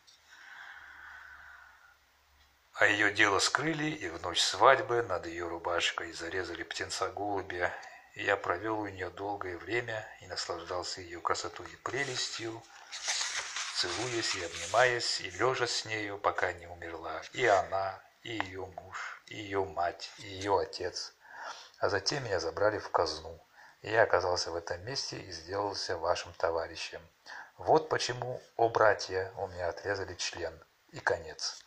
А ее дело скрыли, и в ночь свадьбы над ее рубашкой зарезали птенца голубя. И я провел у нее долгое время и наслаждался ее красотой и прелестью, целуясь и обнимаясь, и лежа с нею, пока не умерла и она, и ее муж, и ее мать, и ее отец. А затем меня забрали в казну – я оказался в этом месте и сделался вашим товарищем. Вот почему, о братья, у меня отрезали член. И конец.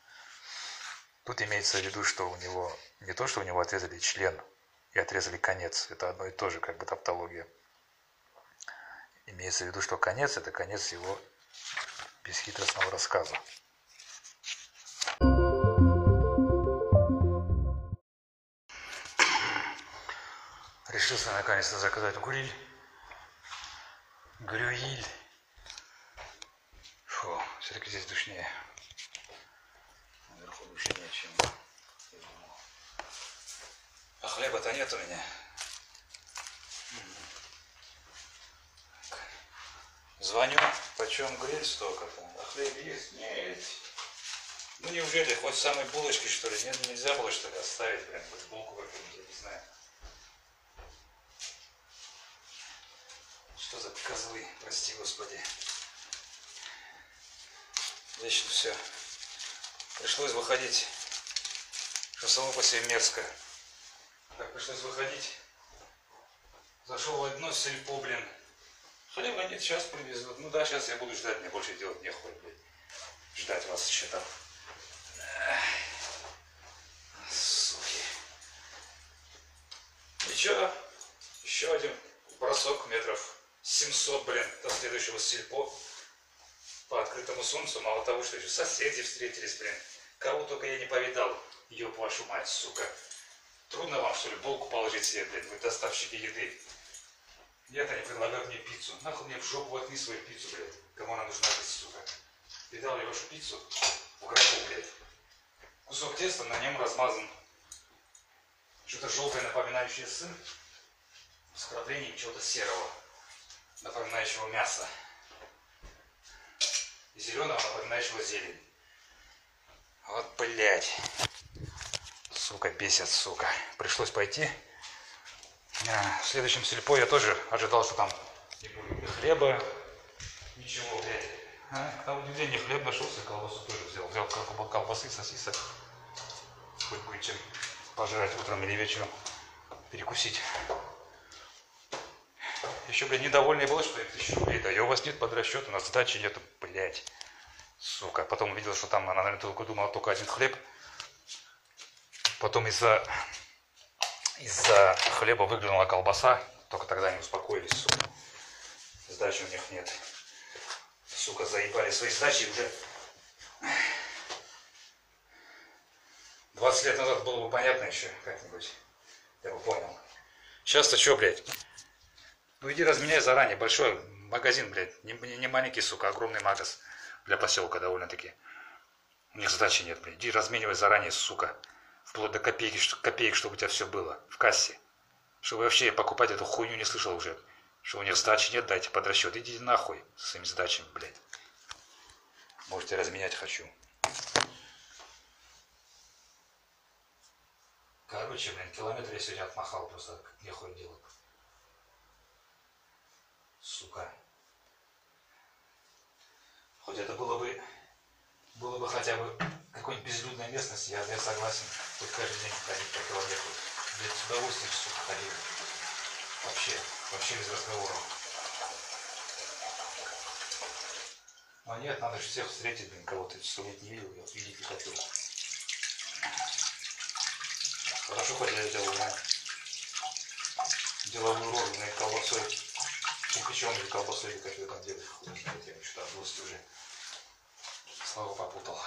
Тут имеется в виду, что у него не то, что у него отрезали член и отрезали конец. Это одно и то же, как бы тавтология. Имеется в виду, что конец – это конец его бесхитростного рассказа. Решился наконец-то заказать гриль. Грюиль. Фу, все-таки здесь душнее. Наверху душнее, чем я думал. А хлеба-то нет у меня. Звоню, почем гриль столько-то, а хлеб есть? Нет. Ну неужели хоть самой булочки, что ли? Нет, нельзя было, что ли, оставить, прям, хоть булку какую-нибудь, я не знаю. Что за козлы, прости господи. Вечно все. Пришлось выходить, что само по себе мерзко. Так, пришлось выходить. Зашел в одно сельпо, блин. Хлеба нет, сейчас привезут. Ну да, сейчас я буду ждать, мне больше делать нехуй, блин. Ждать вас еще там. Суки. Ничего, еще один бросок метров 700, блин, до следующего сельпо по открытому солнцу. Мало того, что еще соседи встретились, блин. Кого только я не повидал. Ёб вашу мать, сука. Трудно вам, что ли, булку положить себе, блин, вы доставщики еды. Нет, они предлагают мне пиццу. Нахуй мне в жопу воткни свою пиццу, блядь. Кому она нужна, блядь, сука. Видал я вашу пиццу? В блядь. Кусок теста, на нем размазан что-то желтое, напоминающее сын, с краплением чего-то серого. Напоминающего мясо. И зеленого, напоминающего зелень. Вот, блядь. Сука, бесит, сука. Пришлось пойти. А, в следующем сельпо я тоже ожидал, что там не будет хлеба, ничего, блядь. А, тому не хлеб нашелся, колбасу тоже взял. Взял колбасы, сосисок. Хоть будет чем пожрать утром или вечером. Перекусить. Еще, блядь, недовольный был, что я тысячу рублей даю. У вас нет под расчет, у нас сдачи нету, блядь. Сука. Потом увидел, что там она, наверное, только думала только один хлеб. Потом из-за из-за хлеба выглянула колбаса. Только тогда они успокоились, сука. Сдачи у них нет. Сука, заебали свои сдачи уже. 20 лет назад было бы понятно еще как-нибудь. Я бы понял. Сейчас-то что, блядь? Ну иди разменяй заранее. Большой магазин, блядь. Не, не, маленький, сука, огромный магаз. Для поселка довольно-таки. У них задачи нет, блядь. Иди разменивай заранее, сука. Вплоть до копейки, копеек, чтобы у тебя все было. В кассе. Чтобы вообще покупать эту хуйню не слышал уже. Что у них сдачи нет, дайте под расчет. Идите нахуй с своими сдачами, блядь. Можете разменять хочу. Короче, блин, километр я сегодня отмахал просто, нехуй делать. Сука. Хоть это было бы, было бы хотя бы какой-нибудь безлюдной местности, я, я согласен, хоть каждый день ходить по километру. Блядь, с удовольствием, сука, ходил. Вообще, вообще без разговоров. Но нет, надо же всех встретить, блин, кого-то сто лет не видел, я вот видеть не хотел. Хорошо, хоть я сделал на деловую роль, на колбасой кирпичом или колбасой, или как я там делаю. Я что-то злости уже. Слава попутал.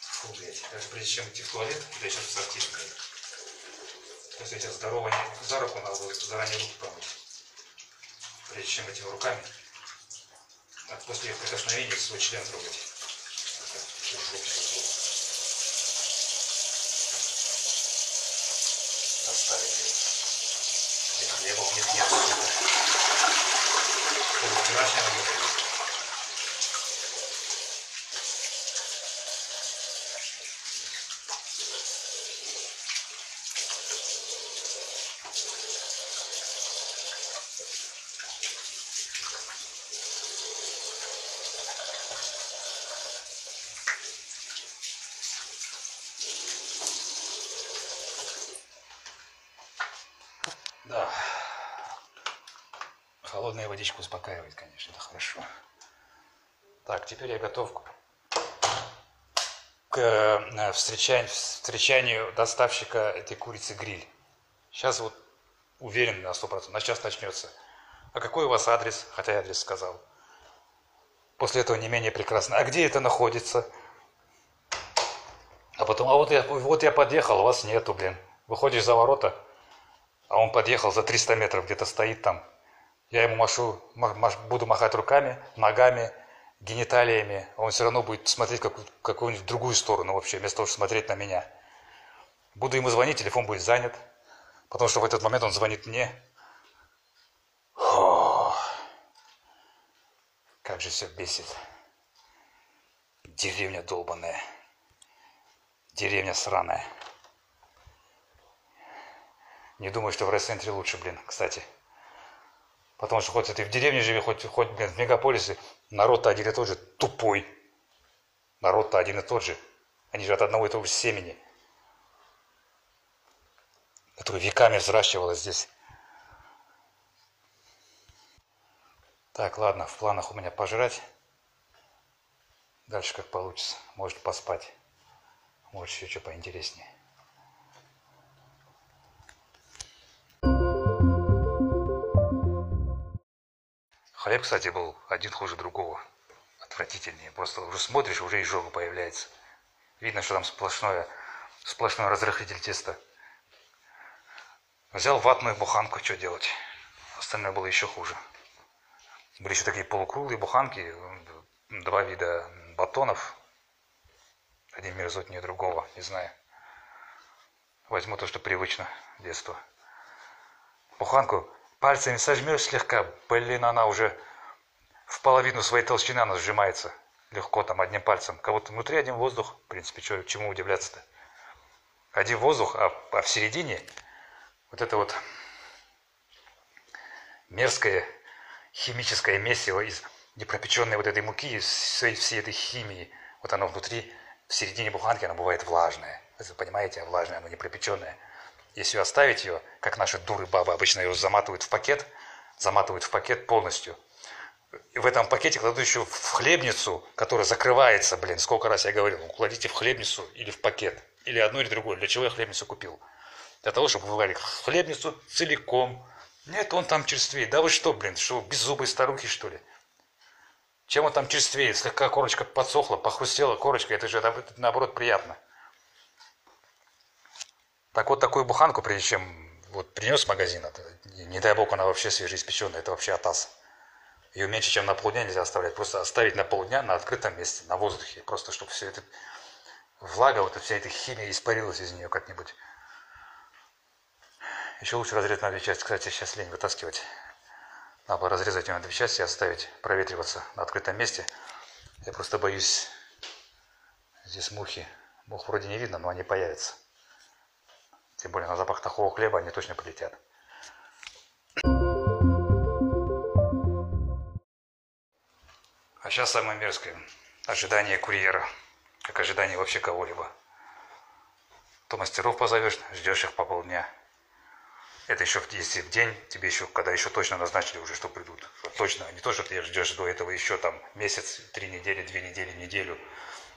Фу, блядь. Даже прежде чем идти в туалет, я сейчас в сортир, блядь. То есть эти здоровые за руку надо будет заранее руки помыть. Прежде чем этими руками а после прикосновения свой член трогать. Оставили. И хлеба у них нет. Вчерашняя работа. Холодная водичка успокаивает, конечно, это хорошо. Так, теперь я готов к э, встречанию, встречанию доставщика этой курицы гриль. Сейчас вот уверен на 100%, на сейчас начнется. А какой у вас адрес? Хотя я адрес сказал. После этого не менее прекрасно. А где это находится? А потом, а вот я, вот я подъехал, у вас нету, блин. Выходишь за ворота, а он подъехал за 300 метров, где-то стоит там. Я ему машу, маш, буду махать руками, ногами, гениталиями, он все равно будет смотреть как, какую-нибудь другую сторону вообще, вместо того, чтобы смотреть на меня. Буду ему звонить, телефон будет занят, потому что в этот момент он звонит мне. Как же все бесит. Деревня долбанная. Деревня сраная. Не думаю, что в райцентре лучше, блин, кстати. Потому что хоть ты в деревне живи, хоть, хоть блин, в мегаполисе, народ-то один и тот же, тупой. Народ-то один и тот же. Они же от одного и того же семени. Которое веками взращивалось здесь. Так, ладно, в планах у меня пожрать. Дальше как получится. Может поспать. Может еще что поинтереснее. Хлеб, кстати, был один хуже другого. Отвратительнее. Просто уже смотришь, уже изжога появляется. Видно, что там сплошное, сплошной разрыхлитель теста. Взял ватную буханку, что делать? Остальное было еще хуже. Были еще такие полукруглые буханки, два вида батонов. Один мерзотнее другого, не знаю. Возьму то, что привычно детства. Буханку пальцами сожмешь слегка, блин, она уже в половину своей толщины она сжимается легко там одним пальцем. Кого-то внутри один воздух, в принципе, что, чему удивляться-то. Один воздух, а, а в середине вот это вот мерзкое химическое месиво из непропеченной вот этой муки, из всей, всей этой химии. Вот оно внутри, в середине буханки, оно бывает влажное. Вы понимаете, влажное, оно не пропеченное. Если оставить ее, как наши дуры бабы обычно ее заматывают в пакет, заматывают в пакет полностью. И в этом пакете кладут еще в хлебницу, которая закрывается, блин, сколько раз я говорил, кладите в хлебницу или в пакет, или одно или другое. Для чего я хлебницу купил? Для того, чтобы вы в хлебницу целиком. Нет, он там черствеет. Да вы что, блин, что, беззубые старухи, что ли? Чем он там черствеет? Слегка корочка подсохла, похрустела корочка, это же наоборот приятно. Так вот, такую буханку, прежде чем вот принес в магазин, это, не дай бог, она вообще свежеиспеченная, это вообще атас. Ее меньше, чем на полдня нельзя оставлять. Просто оставить на полдня на открытом месте, на воздухе. Просто чтобы все это влага, вот вся эта химия испарилась из нее как-нибудь. Еще лучше разрезать на две части. Кстати, сейчас лень вытаскивать. Надо разрезать ее на две части оставить проветриваться на открытом месте. Я просто боюсь, здесь мухи. Мух вроде не видно, но они появятся. Тем более на запах такого хлеба они точно полетят. А сейчас самое мерзкое. Ожидание курьера. Как ожидание вообще кого-либо. То мастеров позовешь, ждешь их по полдня. Это еще если в день, тебе еще, когда еще точно назначили уже, что придут. Точно, не то, что ты ждешь до этого еще там месяц, три недели, две недели, неделю.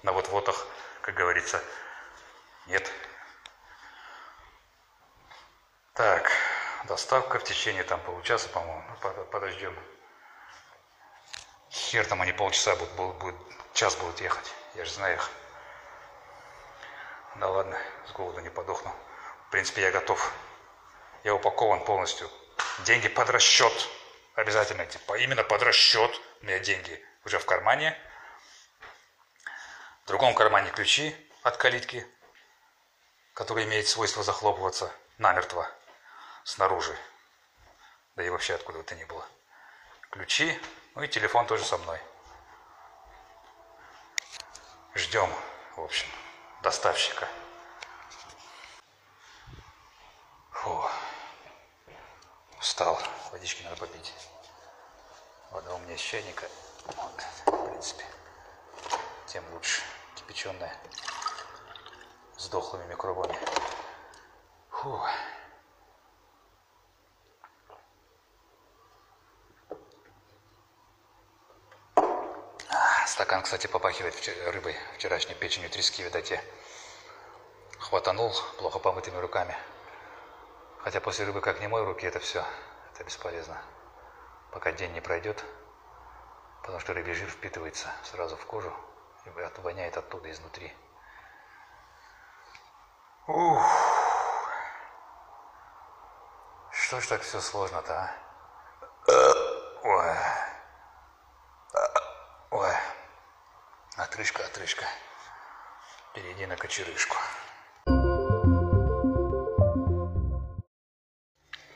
На вот-вотах, как говорится. Нет, так, доставка в течение там получаса, по-моему. Ну, подождем. Хер там они полчаса будут, будут, будут, час будут ехать. Я же знаю их. Да ладно, с голоду не подохну. В принципе, я готов. Я упакован полностью. Деньги под расчет. Обязательно, типа, именно под расчет у меня деньги уже в кармане. В другом кармане ключи от калитки, который имеет свойство захлопываться намертво снаружи. Да и вообще откуда бы то ни было. Ключи, ну и телефон тоже со мной. Ждем, в общем, доставщика. Фу. Устал. Водички надо попить. Вода у меня из чайника. Вот, в принципе, тем лучше. Кипяченая. С дохлыми микробами. Фу. Стакан, кстати, попахивает рыбой, вчерашней печенью трески, видать, я хватанул плохо помытыми руками. Хотя после рыбы как не мой руки, это все, это бесполезно. Пока день не пройдет, потому что рыбий жир впитывается сразу в кожу и воняет оттуда, изнутри. Ух. Что ж так все сложно-то, а? Ой. Отрыжка, отрыжка. Перейди на кочерышку.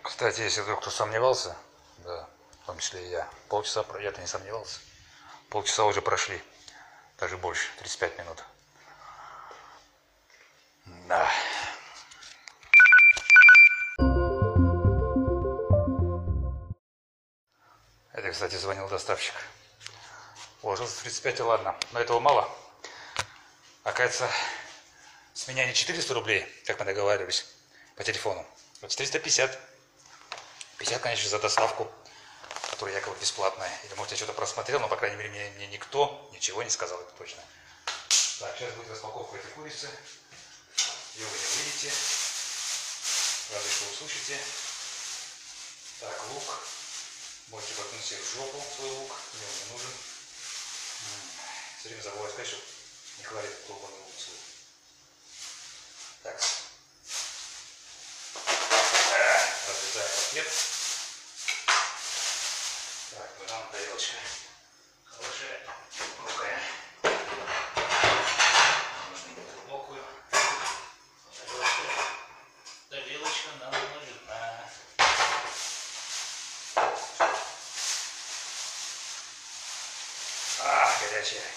Кстати, если вдруг кто сомневался, да, в том числе и я, полчаса, я-то не сомневался, полчаса уже прошли, даже больше, 35 минут. Да. Это, кстати, звонил доставщик. Уложился в 35, ладно. Но этого мало. Оказывается, с меня не 400 рублей, как мы договаривались по телефону, а 450. 50, конечно, за доставку, которая якобы бесплатная. Или, может, я что-то просмотрел, но, по крайней мере, мне, мне никто ничего не сказал, это точно. Так, сейчас будет распаковка этой курицы. Ее вы не увидите. Разве что услышите. Так, лук. Можете воткнуть себе в жопу свой лук. Мне он не нужен. Все время забываю сказать, что не хватит долбанного луцу. Так. Разрезаем пакет. Так, банан тарелочка. pleasure.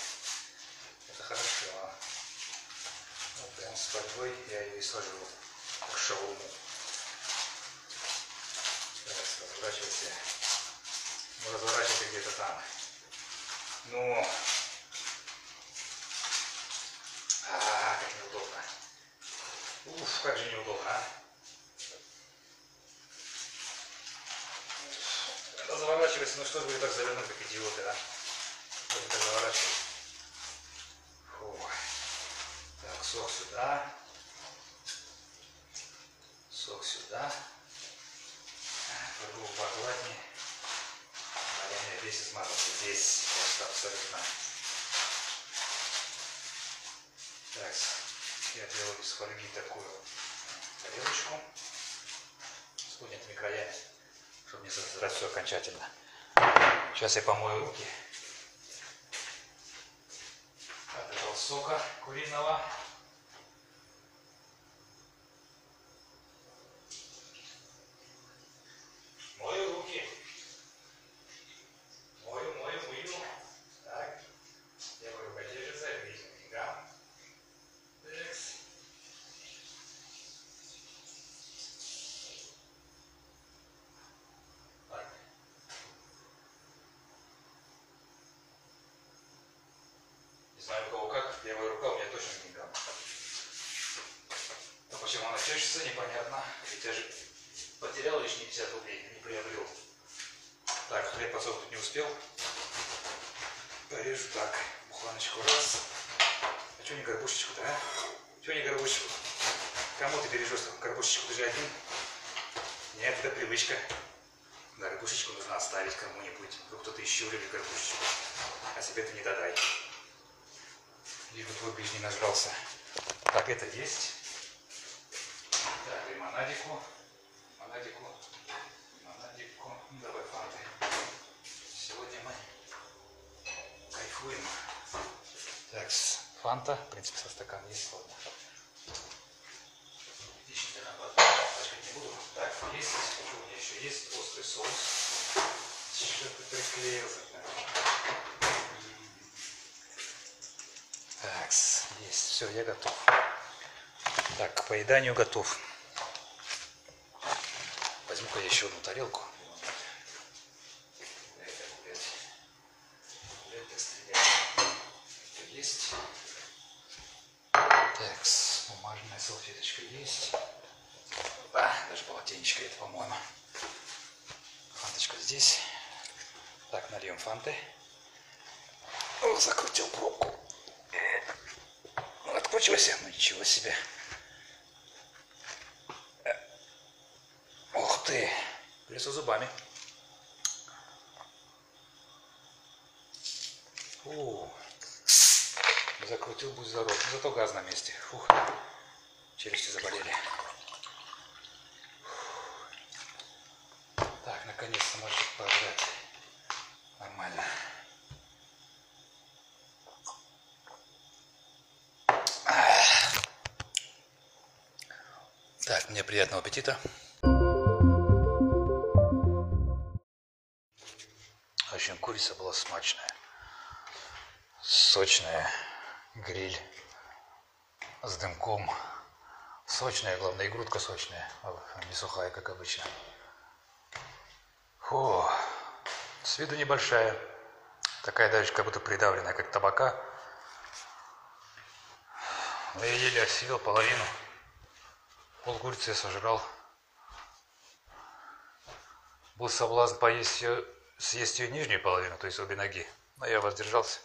Сейчас я помою руки от этого сока куриного. Мою руки. Мою, мою, мою. Так. Я говорю, подержится, видите, да. Текс. Так. Не знаю, у кого как, левая рука у меня точно не гам. Но почему она чешется, непонятно. Ведь я же потерял лишние 50 рублей, не приобрел. Так, хлеб подсохнуть не успел. Порежу так, буханочку раз. А что не горбушечку-то, а? Чего не горбушечку? Кому ты бережешь там горбушечку? Ты же один. Нет, это привычка. Горбушечку нужно оставить кому-нибудь. Вдруг кто-то еще любит горбушечку. А себе ты не додай. Лишь бы твой ближний нажрался. Так, это есть. Так, лимонадику. Лимонадику. Лимонадику. Давай фанты. Сегодня мы кайфуем. Так, фанта, в принципе, со стакан есть, ладно. Так, есть, у меня еще есть? Острый соус. Что ты приклеился? Так, есть, все, я готов. Так, к поеданию готов. Возьму-ка я еще одну тарелку. Есть. Так, бумажная салфеточка есть. А, даже полотенечко это, по-моему. Фанточка здесь. Так, нальем фанты. О, закрутил пробку. Ну. Ну, ничего себе. Э, Ух ты. Придется зубами. Фу. Закрутил, будь здоров. Ну, Зато газ на месте. Фух. Челюсти заболели. Так, наконец-то можно пожрать. Нормально. Ах. Так, мне приятного аппетита. В общем, курица была смачная, сочная, гриль с дымком. Сочная, главное, и грудка сочная, а не сухая, как обычно. Фу, с виду небольшая. Такая даже как будто придавленная, как табака. Но я еле осилил половину. Пол курицы я сожрал. Был соблазн поесть ее, съесть ее нижнюю половину, то есть обе ноги. Но я воздержался.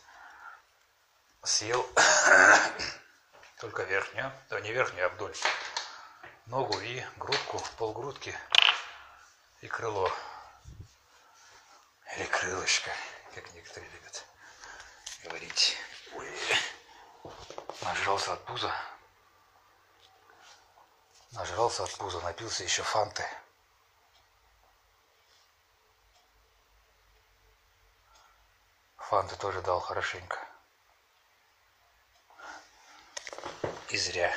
Съел только верхнюю, да не верхнюю, а вдоль. Ногу и грудку, полгрудки и крыло. Или крылышко, как некоторые любят говорить. Ой, нажрался от пуза. Нажрался от пуза, напился еще фанты. Фанты тоже дал хорошенько. И зря.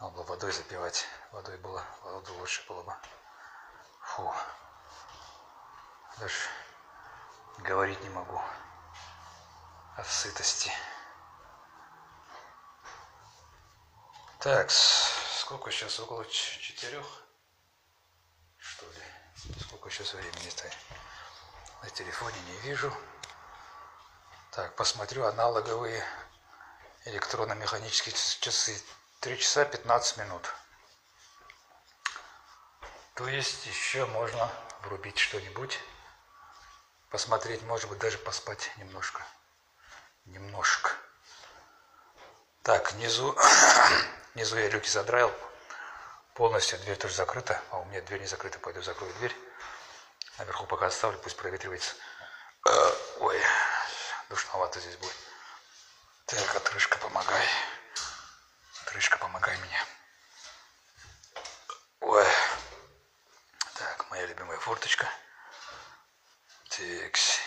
Надо было водой запивать. Водой было, воду лучше было бы. Фу. Даже говорить не могу. от сытости. Так, сколько сейчас? Около четырех, что ли? Сколько сейчас времени-то? На телефоне не вижу. Так, посмотрю аналоговые электронно-механические часы. 3 часа 15 минут. То есть еще можно врубить что-нибудь, посмотреть, может быть, даже поспать немножко. Немножко. Так, внизу, внизу я люки задраил. Полностью дверь тоже закрыта. А у меня дверь не закрыта, пойду закрою дверь. Наверху пока оставлю, пусть проветривается. Э, ой, Душновато здесь будет. Так, отрыжка, помогай. Отрыжка, помогай мне. Ой. Так, моя любимая форточка. Текс.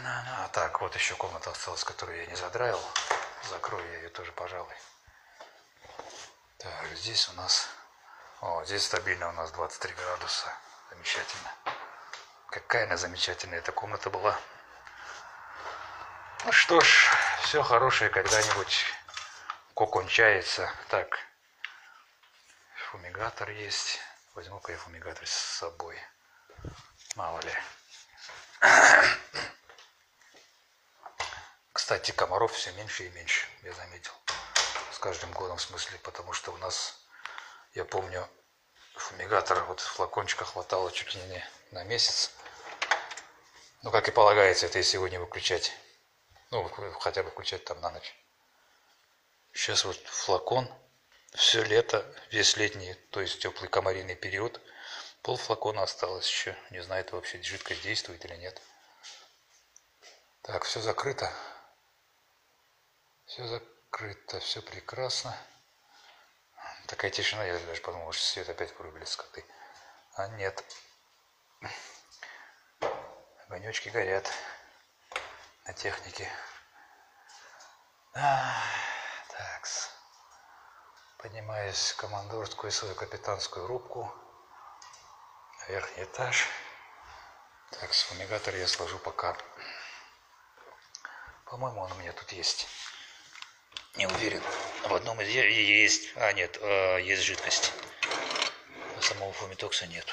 На -на -на. Так, вот еще комната осталась, которую я не задраил. Закрою я ее тоже, пожалуй. Так, здесь у нас... О, здесь стабильно у нас 23 градуса. Замечательно. Какая она замечательная эта комната была. Ну что ж, все хорошее когда-нибудь кончается. Так, фумигатор есть. Возьму-ка я фумигатор с собой. Мало ли. Кстати, комаров все меньше и меньше, я заметил. С каждым годом в смысле, потому что у нас, я помню, фумигатор вот флакончика хватало чуть ли не на месяц. Ну, как и полагается, это и сегодня выключать. Ну, хотя бы включать там на ночь. Сейчас вот флакон, все лето, весь летний, то есть теплый комариный период, пол флакона осталось еще. Не знаю, это вообще жидкость действует или нет. Так, все закрыто. Все закрыто, все прекрасно. Такая тишина, я даже подумал, что свет опять вырубили скоты. А нет. Огонечки горят на технике. А, так. Поднимаюсь в командорскую свою капитанскую рубку. Верхний этаж. Так, с фумигатор я сложу пока. По-моему, он у меня тут есть. Не уверен. В одном из есть. А, нет, э, есть жидкость. А самого фумитокса нет.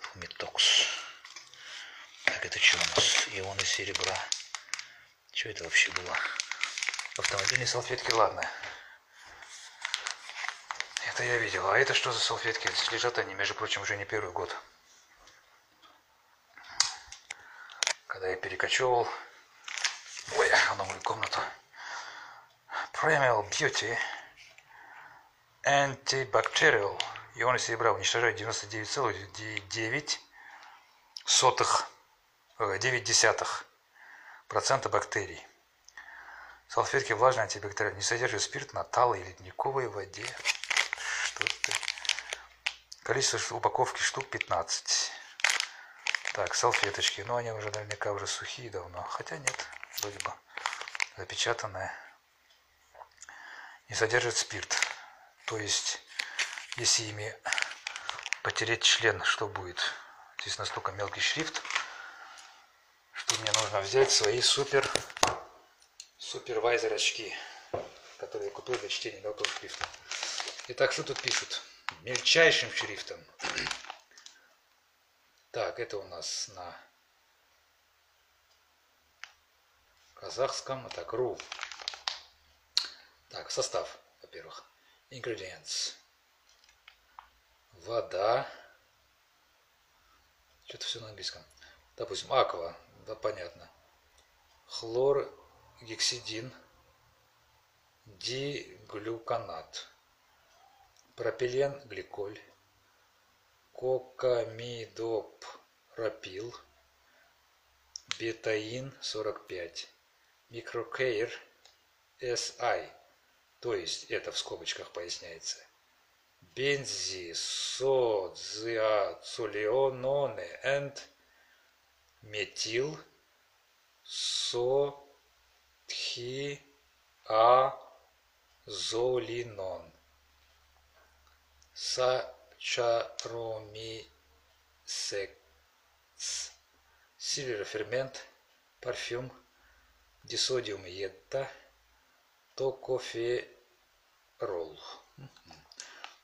Фумитокс. Так, это что у нас? Ионы серебра. Что это вообще было? Автомобильные салфетки, ладно. Это я видел. А это что за салфетки? Здесь лежат они, между прочим, уже не первый год. Когда я перекочевывал ой, в новую комнату. Primal Beauty Antibacterial. Ионы серебра уничтожают 99,9 сотых 9 десятых процента бактерий. Салфетки влажные антибактериальные не содержат спирт талой или ледниковой воде. Что это? Количество упаковки штук 15. Так, салфеточки. Ну, они уже наверняка уже сухие давно. Хотя нет, вроде бы запечатанные. Не содержит спирт. То есть, если ими потереть член, что будет? Здесь настолько мелкий шрифт, что мне нужно взять свои супер супервайзер очки, которые я купил для чтения мелкого шрифта. Итак, что тут пишут? Мельчайшим шрифтом. Так, это у нас на казахском. Так, ру. Так, состав, во-первых. Ingredients. Вода. Что-то все на английском. Допустим, аква да понятно. Хлор, гексидин, диглюконат, пропилен, гликоль, кокамидопропил, бетаин 45, микрокейр SI, то есть это в скобочках поясняется, бензисодиацолеононе and метил сотхиазолинон сачаромисекс. Сильвер фермент, парфюм, дисодиум йетта, токоферол.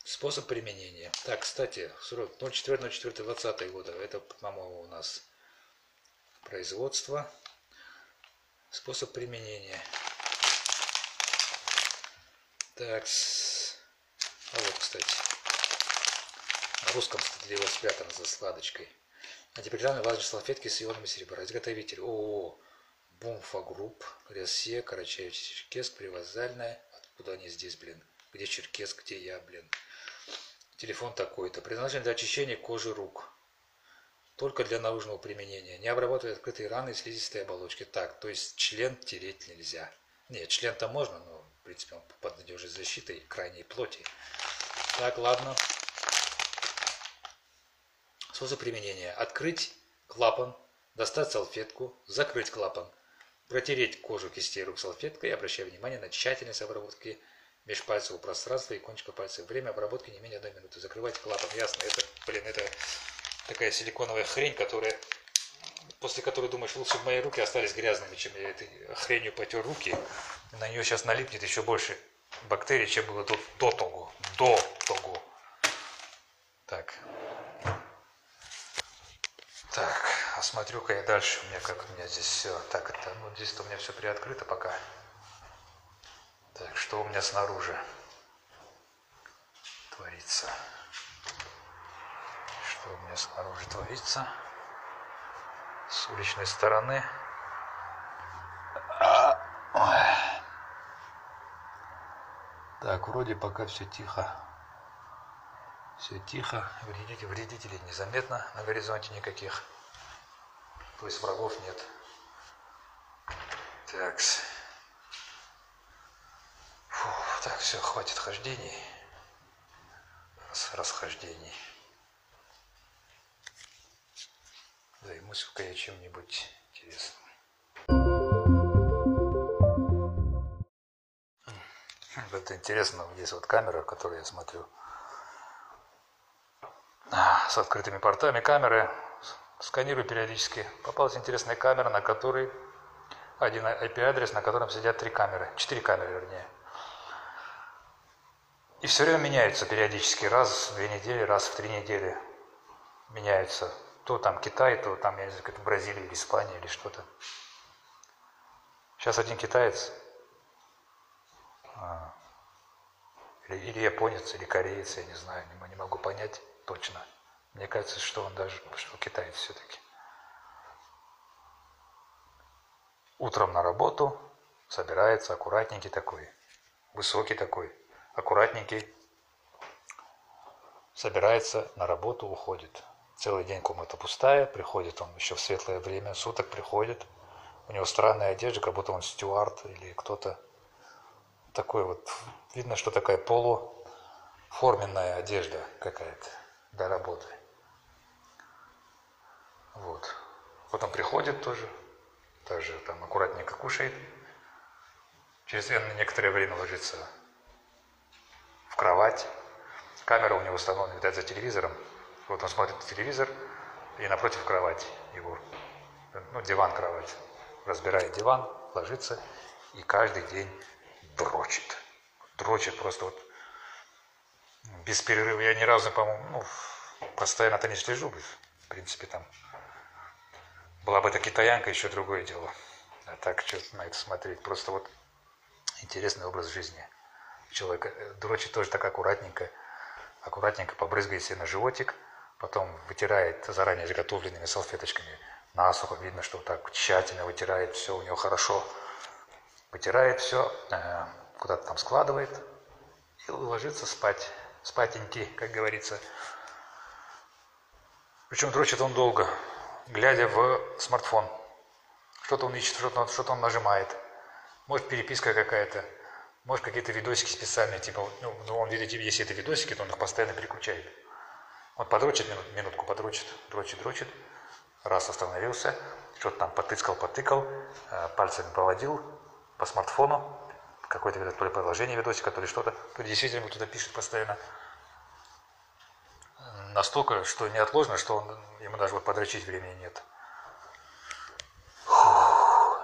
Способ применения. Так, кстати, срок 04.04.20 года. Это, по-моему, у нас производство. Способ применения. Так, а вот, кстати, на русском стыдливо спрятано за складочкой. Антипригарные влажные салфетки с ионами серебра. Изготовитель ООО Бумфа Групп, Россия, Карачаев, Черкесск, Привокзальная. Откуда они здесь, блин? Где Черкесск, где я, блин? Телефон такой-то. Предназначен для очищения кожи рук. Только для наружного применения. Не обрабатывать открытые раны и слизистые оболочки. Так, то есть член тереть нельзя. Нет, член-то можно, но, в принципе, он под надежной защитой крайней плоти. Так, ладно. Способ применения. Открыть клапан, достать салфетку, закрыть клапан, протереть кожу кистей рук салфеткой, обращая внимание на тщательность обработки межпальцевого пространства и кончика пальцев. Время обработки не менее одной минуты. Закрывайте клапан. Ясно, это, блин, это такая силиконовая хрень, которая после которой думаешь, лучше бы мои руки остались грязными, чем я этой хренью потер руки. На нее сейчас налипнет еще больше бактерий, чем было до, до того. До того. Так. Так, осмотрю-ка я дальше. У меня как у меня здесь все. Так, это, ну здесь-то у меня все приоткрыто пока. Так, что у меня снаружи творится? Что у меня снаружи творится? С уличной стороны. Так, вроде пока все тихо. Все тихо. Вредителей, вредителей незаметно на горизонте никаких. То есть врагов нет. Такс. Так, все, хватит хождений. Расхождений. Займусь-ка я чем-нибудь интересным. Это интересно, здесь вот камера, которую я смотрю. А, с открытыми портами камеры. Сканирую периодически. Попалась интересная камера, на которой один IP-адрес, на котором сидят три камеры. Четыре камеры, вернее. И все время меняются периодически, раз в две недели, раз в три недели меняются. То там Китай, то там, я не знаю, как Бразилия или Испания или что-то. Сейчас один китаец, а, или, или японец, или кореец, я не знаю, не, не могу понять точно. Мне кажется, что он даже, что китаец все-таки. Утром на работу собирается аккуратненький такой, высокий такой, аккуратненький, собирается на работу, уходит. Целый день комната пустая, приходит он еще в светлое время суток, приходит. У него странная одежда, как будто он стюард или кто-то такой вот. Видно, что такая полуформенная одежда какая-то для работы. Вот. Потом приходит тоже, также там аккуратненько кушает. Через некоторое время ложится в кровать. Камера у него установлена, видать, за телевизором. Вот он смотрит телевизор, и напротив кровать его, ну, диван-кровать. Разбирает диван, ложится, и каждый день дрочит. Дрочит просто вот без перерыва. Я ни разу, по-моему, ну, постоянно-то не слежу. В принципе, там была бы это китаянка, еще другое дело. А так, что на это смотреть. Просто вот интересный образ жизни человека. Э, дрочит тоже так аккуратненько, аккуратненько побрызгает себе на животик, потом вытирает заранее заготовленными салфеточками насухо. Видно, что так тщательно вытирает все, у него хорошо. Вытирает все, э, куда-то там складывает и ложится спать. Спатенький, как говорится. Причем дрочит он долго, глядя в смартфон. Что-то он ищет, что-то что он нажимает. Может, переписка какая-то. Может, какие-то видосики специальные, типа, ну, ну он видит, если это видосики, то он их постоянно переключает. Он подрочит минут, минутку, подрочит, дрочит, дрочит, раз остановился, что-то там потыскал, потыкал, э, пальцами проводил по смартфону, какое-то то ли приложение видосика, то ли что-то, то действительно туда пишет постоянно настолько, что неотложно, что он, ему даже вот подрочить времени нет. Фух.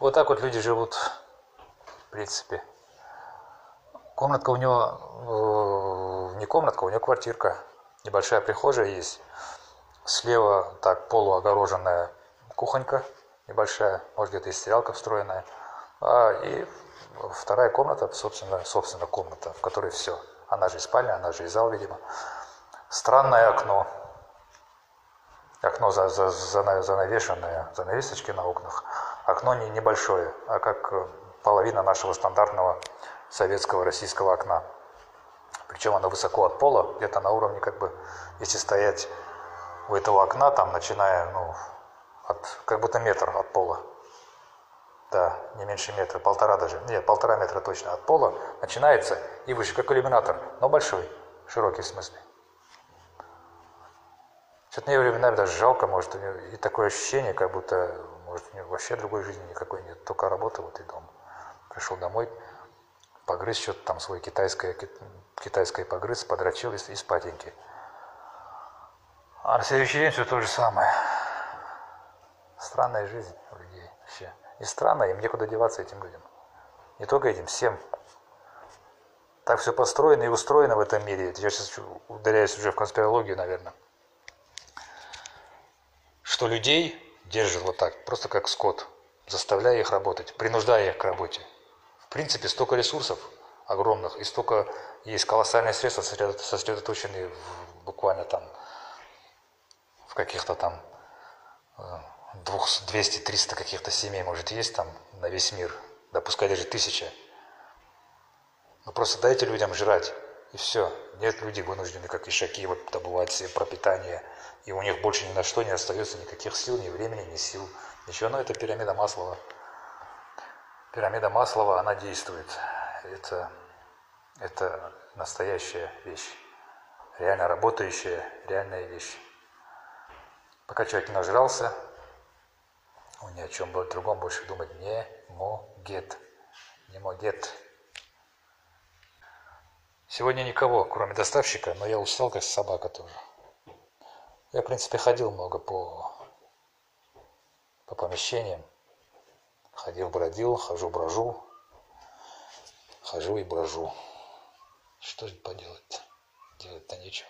Вот так вот люди живут, в принципе. Комнатка у него, э, не комнатка, у него квартирка. Небольшая прихожая есть. Слева так полуогороженная кухонька небольшая, может где-то и стиралка встроенная. А, и вторая комната, собственно, собственно комната, в которой все. Она же и спальня, она же и зал, видимо. Странное окно. Окно за, за, за, занавешенное, занавесочки на окнах. Окно не небольшое, а как э, половина нашего стандартного советского российского окна. Причем оно высоко от пола, где-то на уровне, как бы, если стоять у этого окна, там, начиная, ну, от, как будто метр от пола. Да, не меньше метра, полтора даже. Нет, полтора метра точно от пола начинается и выше, как иллюминатор, но большой, широкий в смысле. Что-то мне временами даже жалко, может, и такое ощущение, как будто, может, у него вообще другой жизни никакой нет, только работа вот и дом. Пришел домой, погрыз что-то там свой китайское, китайское погрыз, подрочил и, и спатеньки. А на следующий день все то же самое. Странная жизнь у людей вообще. И странно, им некуда деваться этим людям. Не только этим, всем. Так все построено и устроено в этом мире. Я сейчас ударяюсь уже в конспирологию, наверное. Что людей держат вот так, просто как скот, заставляя их работать, принуждая их к работе. В принципе, столько ресурсов огромных и столько есть колоссальные средства, сосредоточенные в, буквально там в каких-то там э, 200-300 каких-то семей, может, есть там на весь мир, да пускай даже тысяча. Ну просто дайте людям жрать, и все. Нет, люди вынуждены, как ишаки, вот, добывать себе пропитание, и у них больше ни на что не остается никаких сил, ни времени, ни сил. Ничего, но это пирамида Маслова. Пирамида Маслова, она действует. Это, это настоящая вещь. Реально работающая, реальная вещь. Пока человек не нажрался, он ни о чем другом больше думать не могет. Не могет. Сегодня никого, кроме доставщика, но я устал, как собака тоже. Я, в принципе, ходил много по, по помещениям. Ходил, бродил, хожу, брожу. Хожу и брожу. Что же поделать-то? Делать-то нечего.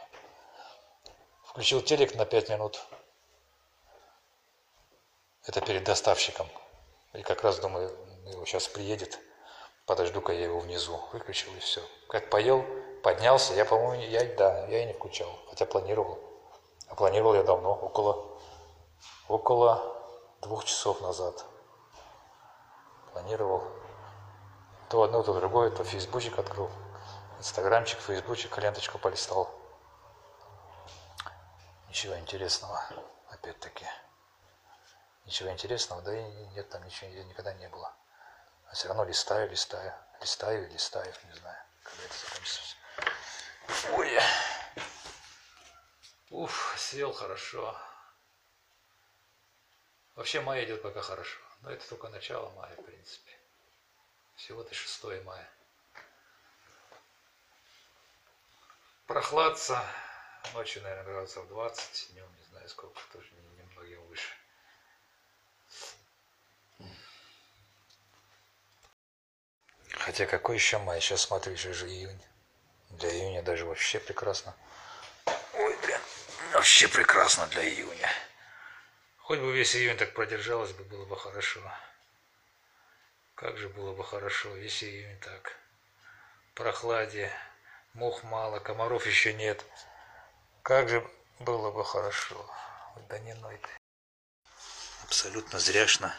Включил телек на пять минут. Это перед доставщиком. И как раз думаю, его сейчас приедет, подожду-ка я его внизу. Выключил и все. Как поел, поднялся, я, по-моему, я, да, я и не включал, хотя планировал. А планировал я давно, около, около двух часов назад. Планировал. То одно, то другое, то фейсбучик открыл, инстаграмчик, фейсбучик, ленточку полистал. Ничего интересного, опять-таки. Ничего интересного, да и нет там ничего никогда не было. А все равно листаю, листаю, листаю, листаю, не знаю, когда это закончится. Ой, уф, съел хорошо. Вообще май идет пока хорошо, но это только начало мая, в принципе. Всего-то 6 мая. Прохладца, ночью, наверное, градусов 20, днем не знаю сколько, тоже немногим выше. Хотя какой еще май? Сейчас смотрю, еще же июнь. Для июня даже вообще прекрасно. Ой, блин, вообще прекрасно для июня. Хоть бы весь июнь так продержалось бы, было бы хорошо. Как же было бы хорошо, весь июнь так. Прохладе, мух мало, комаров еще нет. Как же было бы хорошо. Да не ной ты. Абсолютно зряшно.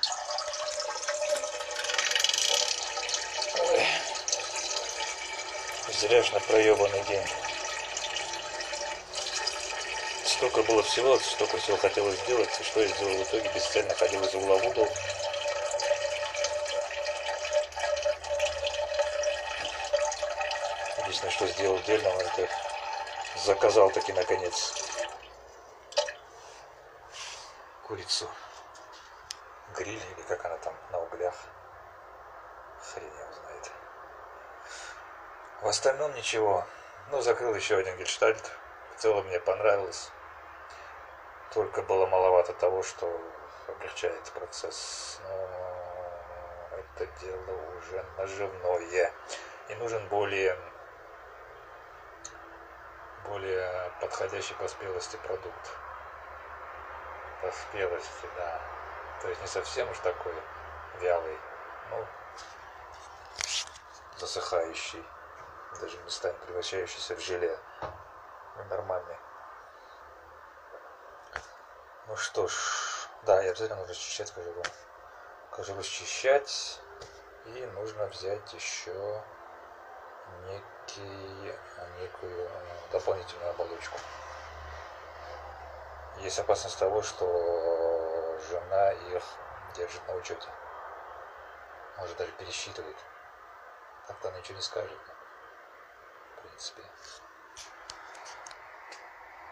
Зряшно проебанный день. Столько было всего, столько всего хотелось сделать, и что я сделал в итоге, бесцельно ходил из угла в угол. Единственное, что сделал дельного, это заказал таки наконец курицу гриль или как она там на углях. Хрен его знает. В остальном ничего. Ну, закрыл еще один гельштальт. В целом мне понравилось. Только было маловато того, что облегчает процесс. Но это дело уже наживное. И нужен более, более подходящий по спелости продукт. По спелости, да. То есть не совсем уж такой вялый, ну, засыхающий, даже местами превращающийся в желе. Ну, нормальный. Ну что ж, да, и обязательно нужно счищать кожуру. Кожуру счищать. И нужно взять еще некий, некую дополнительную оболочку. Есть опасность того, что жена их держит на учете. Может даже пересчитывает. Так-то она ничего не скажет. Принципе.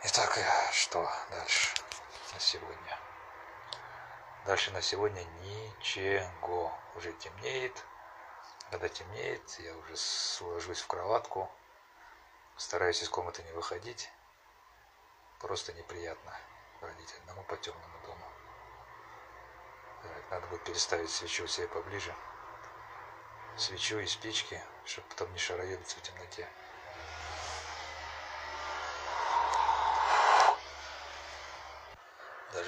Итак, что дальше на сегодня? Дальше на сегодня ничего. Уже темнеет. Когда темнеет, я уже ложусь в кроватку. Стараюсь из комнаты не выходить. Просто неприятно бродить одному по темному дому. Так, надо будет переставить свечу себе поближе. Свечу и спички, чтобы потом не шароебиться в темноте.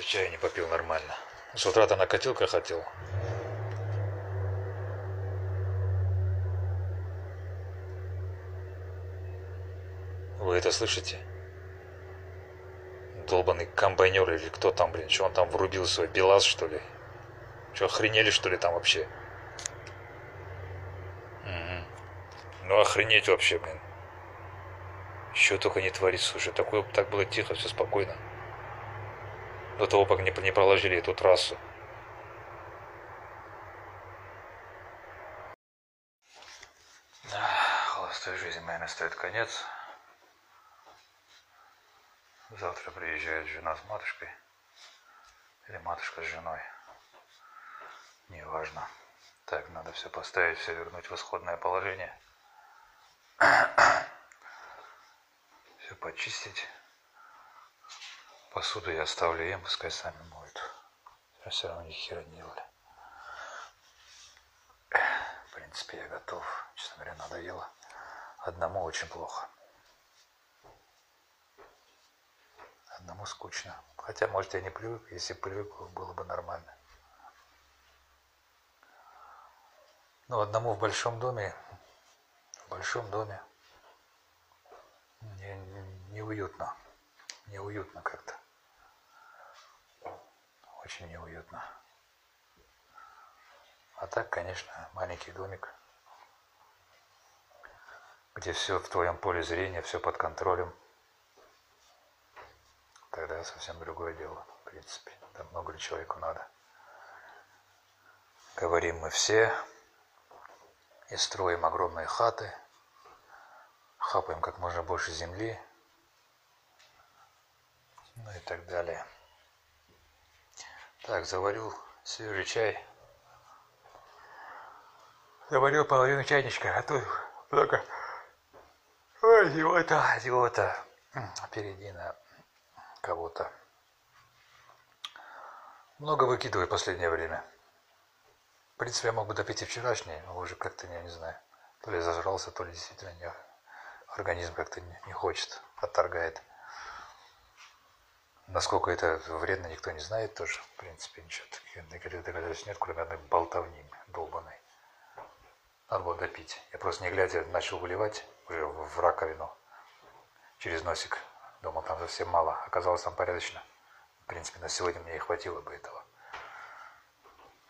Чая не попил нормально. С утра-то накатилка хотел. Вы это слышите? Долбанный комбайнер или кто там, блин, что он там врубил свой БелАЗ, что ли? Что, охренели, что ли, там вообще? Угу. Ну, охренеть вообще, блин. Еще только не творить, слушай, такое, так было тихо, все спокойно до того, как не, проложили эту трассу. Да, холостой жизни моей настает конец. Завтра приезжает жена с матушкой. Или матушка с женой. Неважно. Так, надо все поставить, все вернуть в исходное положение. Все почистить. Посуду я оставлю им, пускай сами моют. Я все равно ни хера не делали. В принципе, я готов. Честно говоря, надоело. Одному очень плохо. Одному скучно. Хотя, может, я не привык. Если привык, было бы нормально. Но одному в большом доме, в большом доме, не, не, неуютно. Неуютно как-то очень неуютно. А так, конечно, маленький домик, где все в твоем поле зрения, все под контролем. Тогда совсем другое дело, в принципе. Там много ли человеку надо. Говорим мы все и строим огромные хаты, хапаем как можно больше земли, ну и так далее. Так, заварил свежий чай. Заварил половину чайничка, а то много... Ой, зевота, зевота. Впереди на кого-то. Много выкидываю в последнее время. В принципе, я мог бы допить и вчерашний, но уже как-то, я не знаю, то ли зажрался, то ли действительно не, организм как-то не, не хочет, отторгает. Насколько это вредно, никто не знает тоже. В принципе, ничего таких доказательств нет, кроме одной болтовни долбанной. Надо было допить. Я просто не глядя начал выливать уже в раковину через носик. Думал, там совсем мало. Оказалось, там порядочно. В принципе, на сегодня мне и хватило бы этого.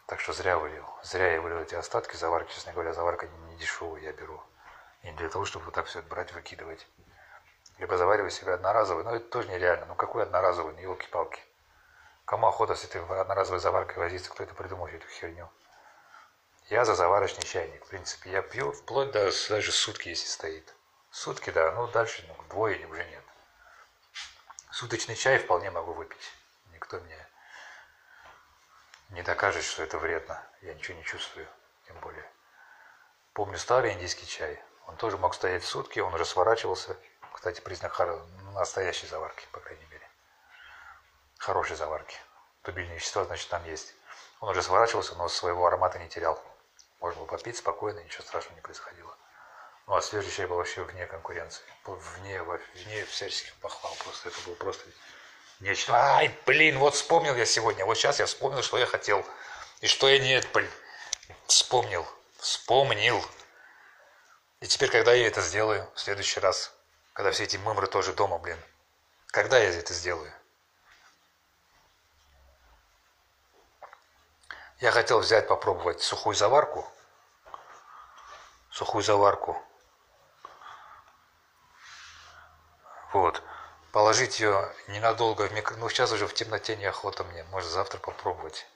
Так что зря вылил. Зря я вылил эти остатки заварки. Честно говоря, заварка не дешевую я беру. И не для того, чтобы вот так все брать, выкидывать либо заваривай себе одноразовый, но это тоже нереально. Ну какой одноразовый, ну елки-палки. Кому охота с этой одноразовой заваркой возиться, кто это придумал эту херню? Я за заварочный чайник, в принципе. Я пью вплоть до даже сутки, если стоит. Сутки, да, ну дальше ну, двое уже нет. Суточный чай вполне могу выпить. Никто мне не докажет, что это вредно. Я ничего не чувствую, тем более. Помню старый индийский чай. Он тоже мог стоять сутки, он уже сворачивался, кстати, признак настоящей заварки, по крайней мере. Хорошей заварки. Тубильные вещества, значит, там есть. Он уже сворачивался, но своего аромата не терял. Можно было попить спокойно, ничего страшного не происходило. Ну, а свежий чай был вообще вне конкуренции, вне, вне всяческих похвал. Просто это было просто нечто. Ай, блин, вот вспомнил я сегодня. Вот сейчас я вспомнил, что я хотел. И что я нет, блин. Вспомнил. Вспомнил. И теперь, когда я это сделаю, в следующий раз, когда все эти мымры тоже дома, блин, когда я это сделаю? Я хотел взять, попробовать сухую заварку. Сухую заварку. Вот. Положить ее ненадолго в микро... Ну, сейчас уже в темноте неохота мне. Может, завтра попробовать.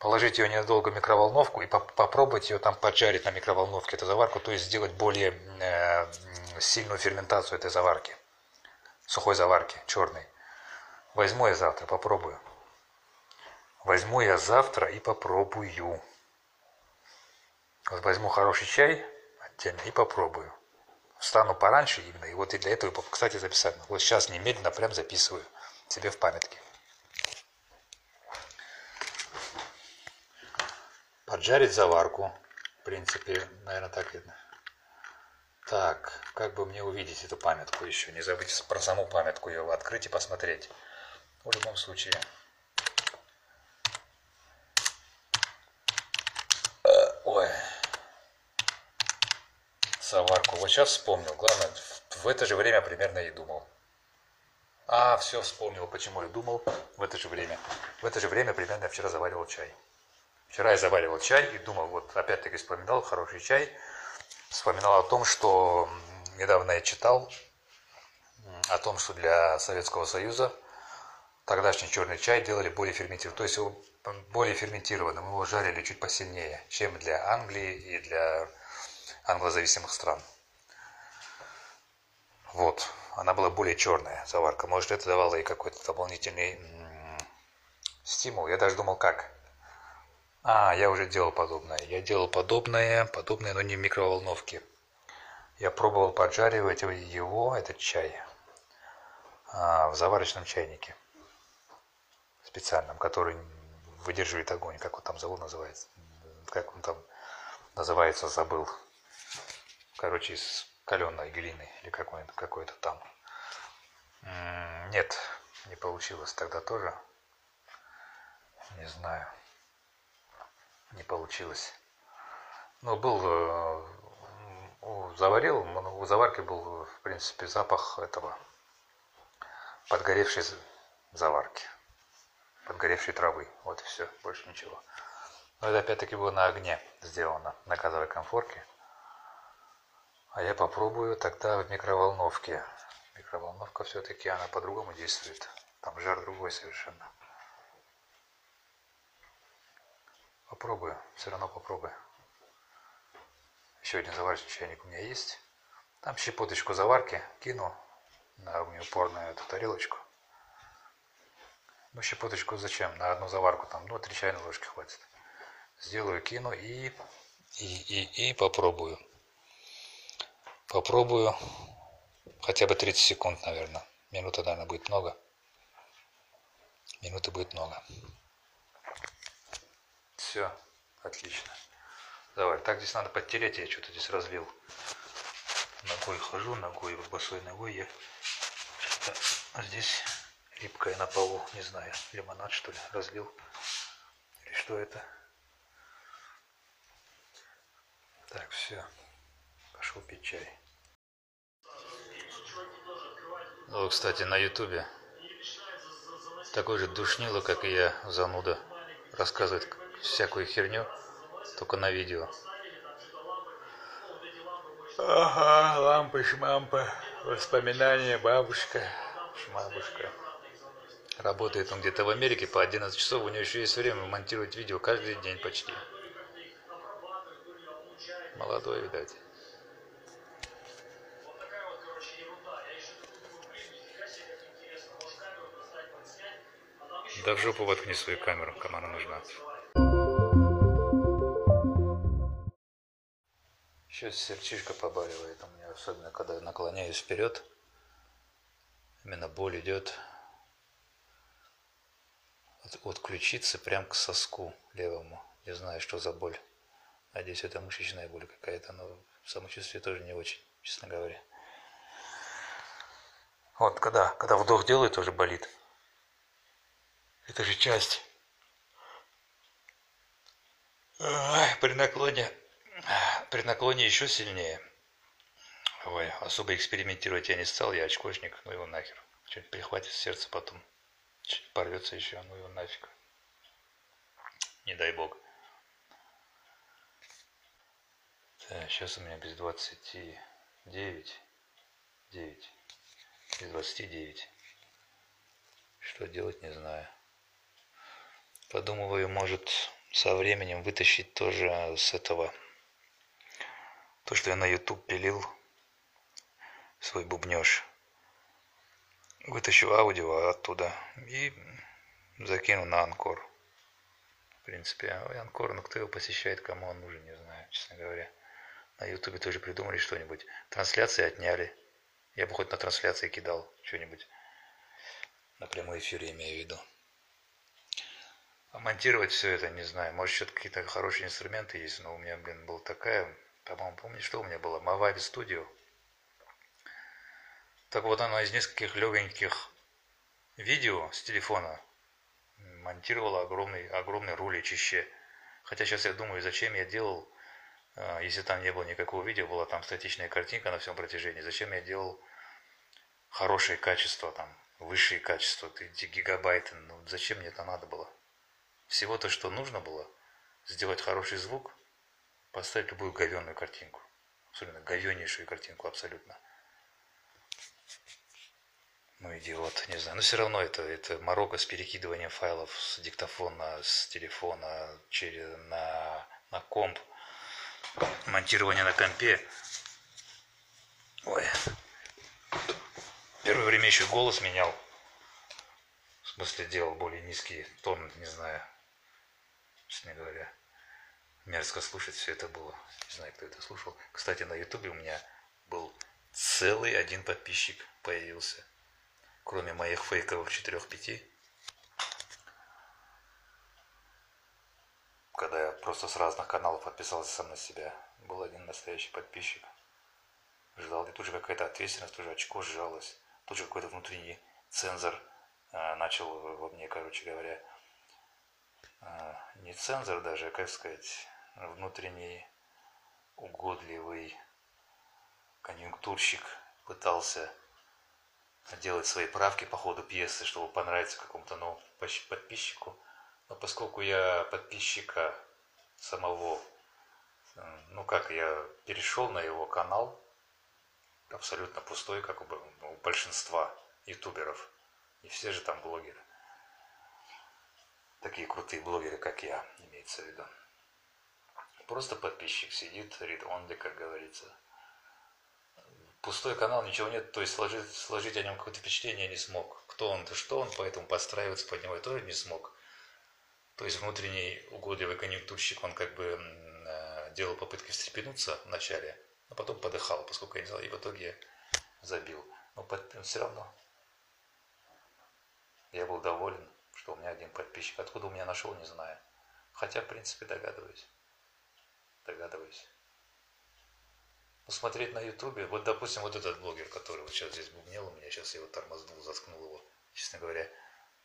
Положить ее ненадолго в микроволновку и поп попробовать ее там поджарить на микроволновке, эту заварку. То есть сделать более э, сильную ферментацию этой заварки. Сухой заварки, черной. Возьму я завтра, попробую. Возьму я завтра и попробую. Вот возьму хороший чай отдельно и попробую. Встану пораньше именно, и вот и для этого, кстати, записать. Вот сейчас немедленно прям записываю себе в памятке. Поджарить заварку. В принципе, наверное, так видно. Так, как бы мне увидеть эту памятку еще? Не забыть про саму памятку ее открыть и посмотреть. В любом случае, Заварку. Вот сейчас вспомнил. Главное, в это же время примерно и думал. А, все, вспомнил, почему я думал в это же время. В это же время примерно я вчера заваривал чай. Вчера я заваривал чай и думал, вот опять-таки вспоминал хороший чай. Вспоминал о том, что недавно я читал о том, что для Советского Союза тогдашний черный чай делали более ферментированным. То есть его более ферментированным, его жарили чуть посильнее, чем для Англии и для англозависимых стран. Вот, она была более черная, заварка. Может, это давало ей какой-то дополнительный стимул. Я даже думал, как. А, я уже делал подобное. Я делал подобное, подобное, но не в микроволновке. Я пробовал поджаривать его, этот чай, а, в заварочном чайнике специальном, который выдерживает огонь. Как он там зовут называется? Как он там называется, забыл короче, из каленой глины или какой-то какой там. Нет, не получилось тогда тоже. Не знаю. Не получилось. Ну, был, э, заварил, у заварки был, в принципе, запах этого подгоревшей заварки, подгоревшей травы. Вот и все, больше ничего. Но это опять-таки было на огне сделано, на газовой конфорке. А я попробую тогда в микроволновке. Микроволновка все-таки она по-другому действует. Там жар другой совершенно. Попробую, все равно попробую. Еще один заварочный чайник у меня есть. Там щепоточку заварки кину на огнеупорную эту тарелочку. Ну, щепоточку зачем? На одну заварку там, ну, три чайные ложки хватит. Сделаю, кину и, и, и, и попробую. Попробую хотя бы 30 секунд, наверное. Минута, наверное, будет много. Минуты будет много. Все, отлично. Давай, так здесь надо подтереть, я что-то здесь разлил. Ногой хожу, ногой, босой ногой я а здесь липкая на полу, не знаю, лимонад что ли, разлил. Или что это? Так, все. Пошел пить чай. Ну, кстати, на ютубе такой же душнило, как и я, зануда, рассказывает всякую херню, только на видео. Ага, лампы, шмампы, воспоминания, бабушка, шмабушка. Работает он где-то в Америке по 11 часов, у него еще есть время монтировать видео каждый день почти. Молодой, видать. Да в жопу воткни свою камеру, она нужна. Сейчас сердчишка побаливает у меня, особенно когда я наклоняюсь вперед. Именно боль идет от, от ключицы прям к соску левому. Не знаю, что за боль. Надеюсь, это мышечная боль какая-то, но самочувствие тоже не очень, честно говоря. Вот когда, когда вдох делаю, тоже болит. Это же часть. При наклоне, при наклоне еще сильнее. Ой, особо экспериментировать я не стал, я очкошник, ну его нахер. Что-нибудь прихватит сердце потом. Порвется еще, ну его нафиг. Не дай бог. Так, сейчас у меня без 29. 9. Без 29. Что делать, не знаю. Подумываю, может, со временем вытащить тоже с этого. То, что я на YouTube пилил, свой бубнеж. Вытащу аудио оттуда и закину на Анкор. В принципе, а Анкор, ну кто его посещает, кому он нужен, не знаю, честно говоря. На Ютубе тоже придумали что-нибудь. Трансляции отняли. Я бы хоть на трансляции кидал что-нибудь. На прямой эфире имею в виду. А монтировать все это, не знаю. Может, что-то какие-то хорошие инструменты есть, но у меня, блин, была такая, по-моему, помните, что у меня было? Mavavi Studio. Так вот, она из нескольких легоньких видео с телефона монтировала огромный, огромный руличище. Хотя сейчас я думаю, зачем я делал, а, если там не было никакого видео, была там статичная картинка на всем протяжении, зачем я делал хорошее качество, там, высшее качество, эти гигабайты, ну зачем мне это надо было? Всего то, что нужно было, сделать хороший звук, поставить любую говенную картинку. Абсолютно говеннейшую картинку, абсолютно ну идиот, не знаю. Но все равно это, это морока с перекидыванием файлов с диктофона, с телефона через, на, на комп. Монтирование на компе. Ой. Первое время еще голос менял. В смысле делал более низкий тон, не знаю. Честно говоря. Мерзко слушать все это было. Не знаю, кто это слушал. Кстати, на ютубе у меня был целый один подписчик появился кроме моих фейковых 4-5. Когда я просто с разных каналов подписался сам на себя, был один настоящий подписчик. Ждал, и тут же какая-то ответственность, тут же очко сжалось, тут же какой-то внутренний цензор э, начал во мне, короче говоря, э, не цензор даже, а, как сказать, внутренний угодливый конъюнктурщик пытался делать свои правки по ходу пьесы, чтобы понравиться какому-то новому подписчику. Но поскольку я подписчика самого, ну как, я перешел на его канал, абсолютно пустой, как у большинства ютуберов. Не все же там блогеры. Такие крутые блогеры, как я, имеется в виду. Просто подписчик сидит, read only, как говорится пустой канал, ничего нет, то есть сложить, сложить о нем какое-то впечатление не смог. Кто он, да что он, поэтому подстраиваться под него я тоже не смог. То есть внутренний угодливый конъюнктурщик, он как бы э, делал попытки встрепенуться вначале, а потом подыхал, поскольку я не знал, и в итоге забил. Но под, все равно я был доволен, что у меня один подписчик. Откуда у меня нашел, не знаю. Хотя, в принципе, догадываюсь. Догадываюсь. Посмотреть на ютубе, вот допустим вот этот блогер, который вот сейчас здесь бубнел у меня, сейчас я его тормознул, заткнул его, честно говоря,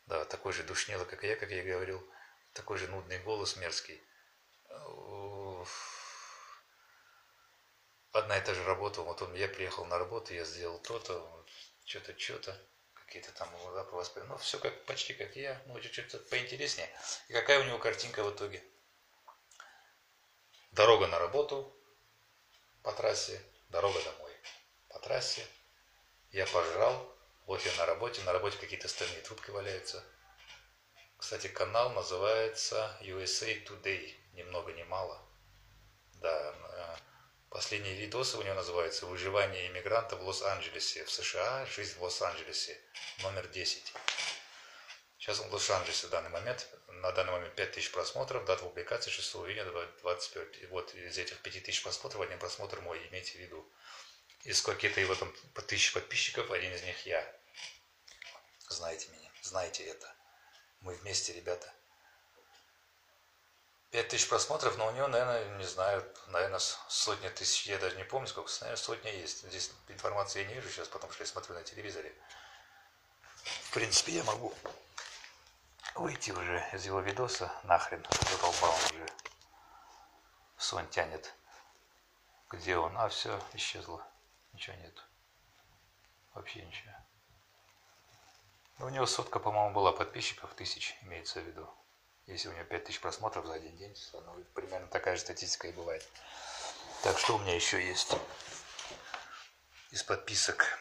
да, такой же душнило, как и я, как я и говорил, такой же нудный голос мерзкий. Одна и та же работа, вот он, я приехал на работу, я сделал то-то, что-то, что-то, какие-то там лапы воспринял, ну, все как, почти как я, ну, чуть-чуть поинтереснее. И какая у него картинка в итоге? Дорога на работу, по трассе, дорога домой. По трассе я пожрал, я на работе, на работе какие-то стальные трубки валяются. Кстати, канал называется USA Today, ни много ни мало. Да, э, последние видосы у него называются «Выживание иммигранта в Лос-Анджелесе, в США, жизнь в Лос-Анджелесе», номер 10. Сейчас он в Лос-Анджелесе в данный момент. На данный момент 5000 просмотров, дата публикации 6 июня 25. И вот из этих 5000 просмотров один просмотр мой, имейте в виду. Из сколько-то его там по тысяче подписчиков, один из них я. Знаете меня, знаете это. Мы вместе, ребята. Пять тысяч просмотров, но у него, наверное, не знаю, наверное, сотни тысяч, я даже не помню сколько, наверное, сотня есть. Здесь информации я не вижу сейчас, потому что я смотрю на телевизоре. В принципе, я могу выйти уже из его видоса, нахрен, задолбал уже. Сон тянет. Где он? А, все, исчезло. Ничего нет. Вообще ничего. Но у него сотка, по-моему, была подписчиков, тысяч, имеется в виду. Если у него 5000 просмотров за один день, ну, примерно такая же статистика и бывает. Так, что у меня еще есть из подписок?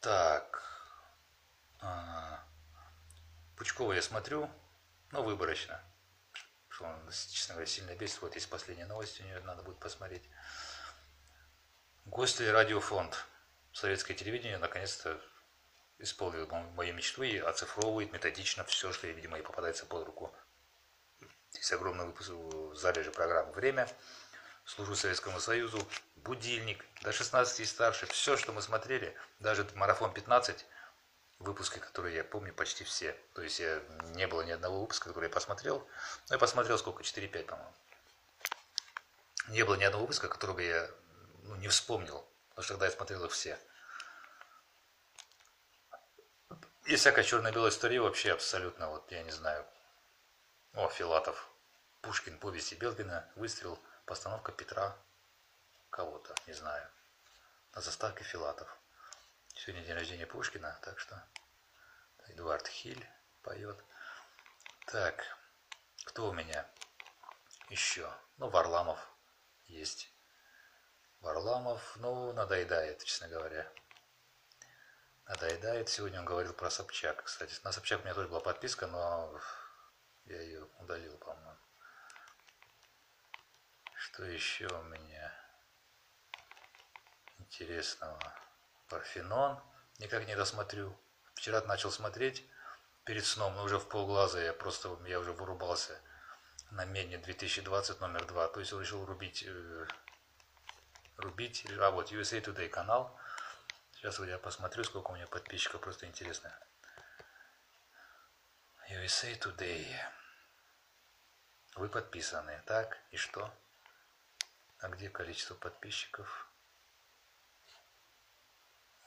Так. А, Пучкова я смотрю, но выборочно. Что он, честно говоря, сильно бесит. Вот есть последняя новость, у нее надо будет посмотреть. Гости радиофонд. Советское телевидение наконец-то исполнил мою мечту и оцифровывает методично все, что, видимо, и попадается под руку. Здесь огромный выпуск залежи программ «Время», «Служу Советскому Союзу», «Будильник», до 16 и старше. Все, что мы смотрели, даже «Марафон 15», выпуски, которые я помню почти все. То есть я, не было ни одного выпуска, который я посмотрел. Ну, я посмотрел сколько? 4-5, по-моему. Не было ни одного выпуска, которого я ну, не вспомнил. Потому что тогда я смотрел их все. И всякая черно-белая история вообще абсолютно, вот я не знаю. О, Филатов. Пушкин, повести Белгина, выстрел, постановка Петра кого-то, не знаю. На заставке Филатов. Сегодня день рождения Пушкина, так что Эдуард Хиль поет. Так, кто у меня еще? Ну, Варламов есть. Варламов, ну, надоедает, честно говоря надоедает. Сегодня он говорил про Собчак. Кстати, на Собчак у меня тоже была подписка, но я ее удалил, по-моему. Что еще у меня интересного? Парфенон. Никак не досмотрю. Вчера начал смотреть перед сном, но уже в полглаза я просто, я уже вырубался на Мене 2020 номер два. То есть решил рубить, э, рубить, а вот USA Today канал Сейчас вот я посмотрю, сколько у меня подписчиков, просто интересно. USA Today. Вы подписаны. Так, и что? А где количество подписчиков?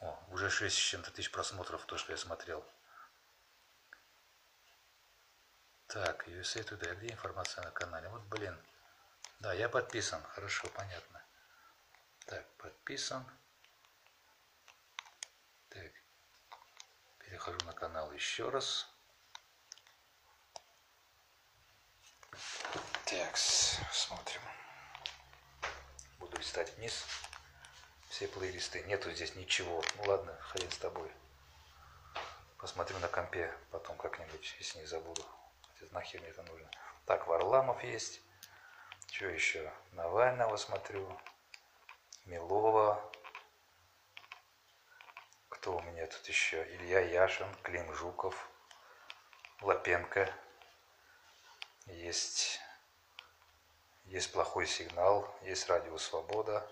О, уже 6 с чем-то тысяч просмотров, то, что я смотрел. Так, USA Today, где информация на канале? Вот, блин. Да, я подписан. Хорошо, понятно. Так, подписан. Так, перехожу на канал еще раз. Так, смотрим. Буду листать вниз. Все плейлисты. Нету здесь ничего. Ну ладно, хрен с тобой. Посмотрю на компе потом как-нибудь, если не забуду. Хотя нахер мне это нужно. Так, Варламов есть. Что еще? Навального смотрю. Милова. Кто у меня тут еще? Илья Яшин, Клим Жуков, Лапенко. Есть, есть плохой сигнал, есть радио Свобода.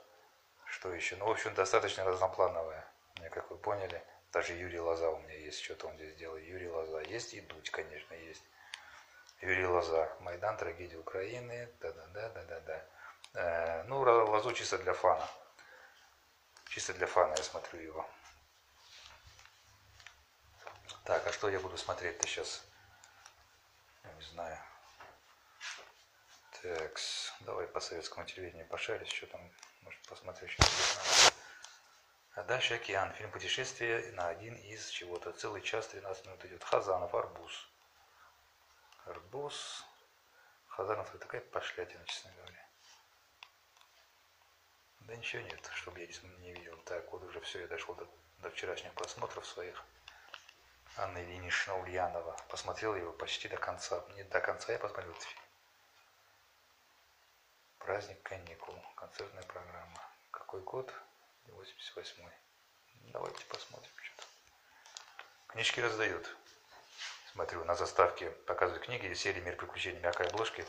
Что еще? Ну, в общем, достаточно разноплановое. Мне, как вы поняли, даже Юрий Лоза у меня есть, что-то он здесь делает. Юрий Лоза есть и Дудь, конечно, есть. Юрий Лоза. Майдан, трагедия Украины. Да-да-да, да-да-да. Э, ну, Лозу чисто для фана. Чисто для фана я смотрю его. Так, а что я буду смотреть-то сейчас? Не знаю. Так, давай по советскому телевидению пошарить, что там, может посмотреть что-то. А дальше океан. Фильм «Путешествие» на один из чего-то. Целый час, 13 минут идет. Хазанов, Арбуз. Арбуз. Хазанов это такая пошлятина, честно говоря. Да ничего нет, чтобы я не видел. Так, вот уже все, я дошел до, до вчерашних просмотров своих. Анна Ильинична Ульянова. Посмотрел его почти до конца. Не до конца я посмотрел этот фильм. Праздник каникул. Концертная программа. Какой год? 88 Давайте посмотрим что-то. Книжки раздают. Смотрю, на заставке показывают книги из серии «Мир приключений» мягкой обложки.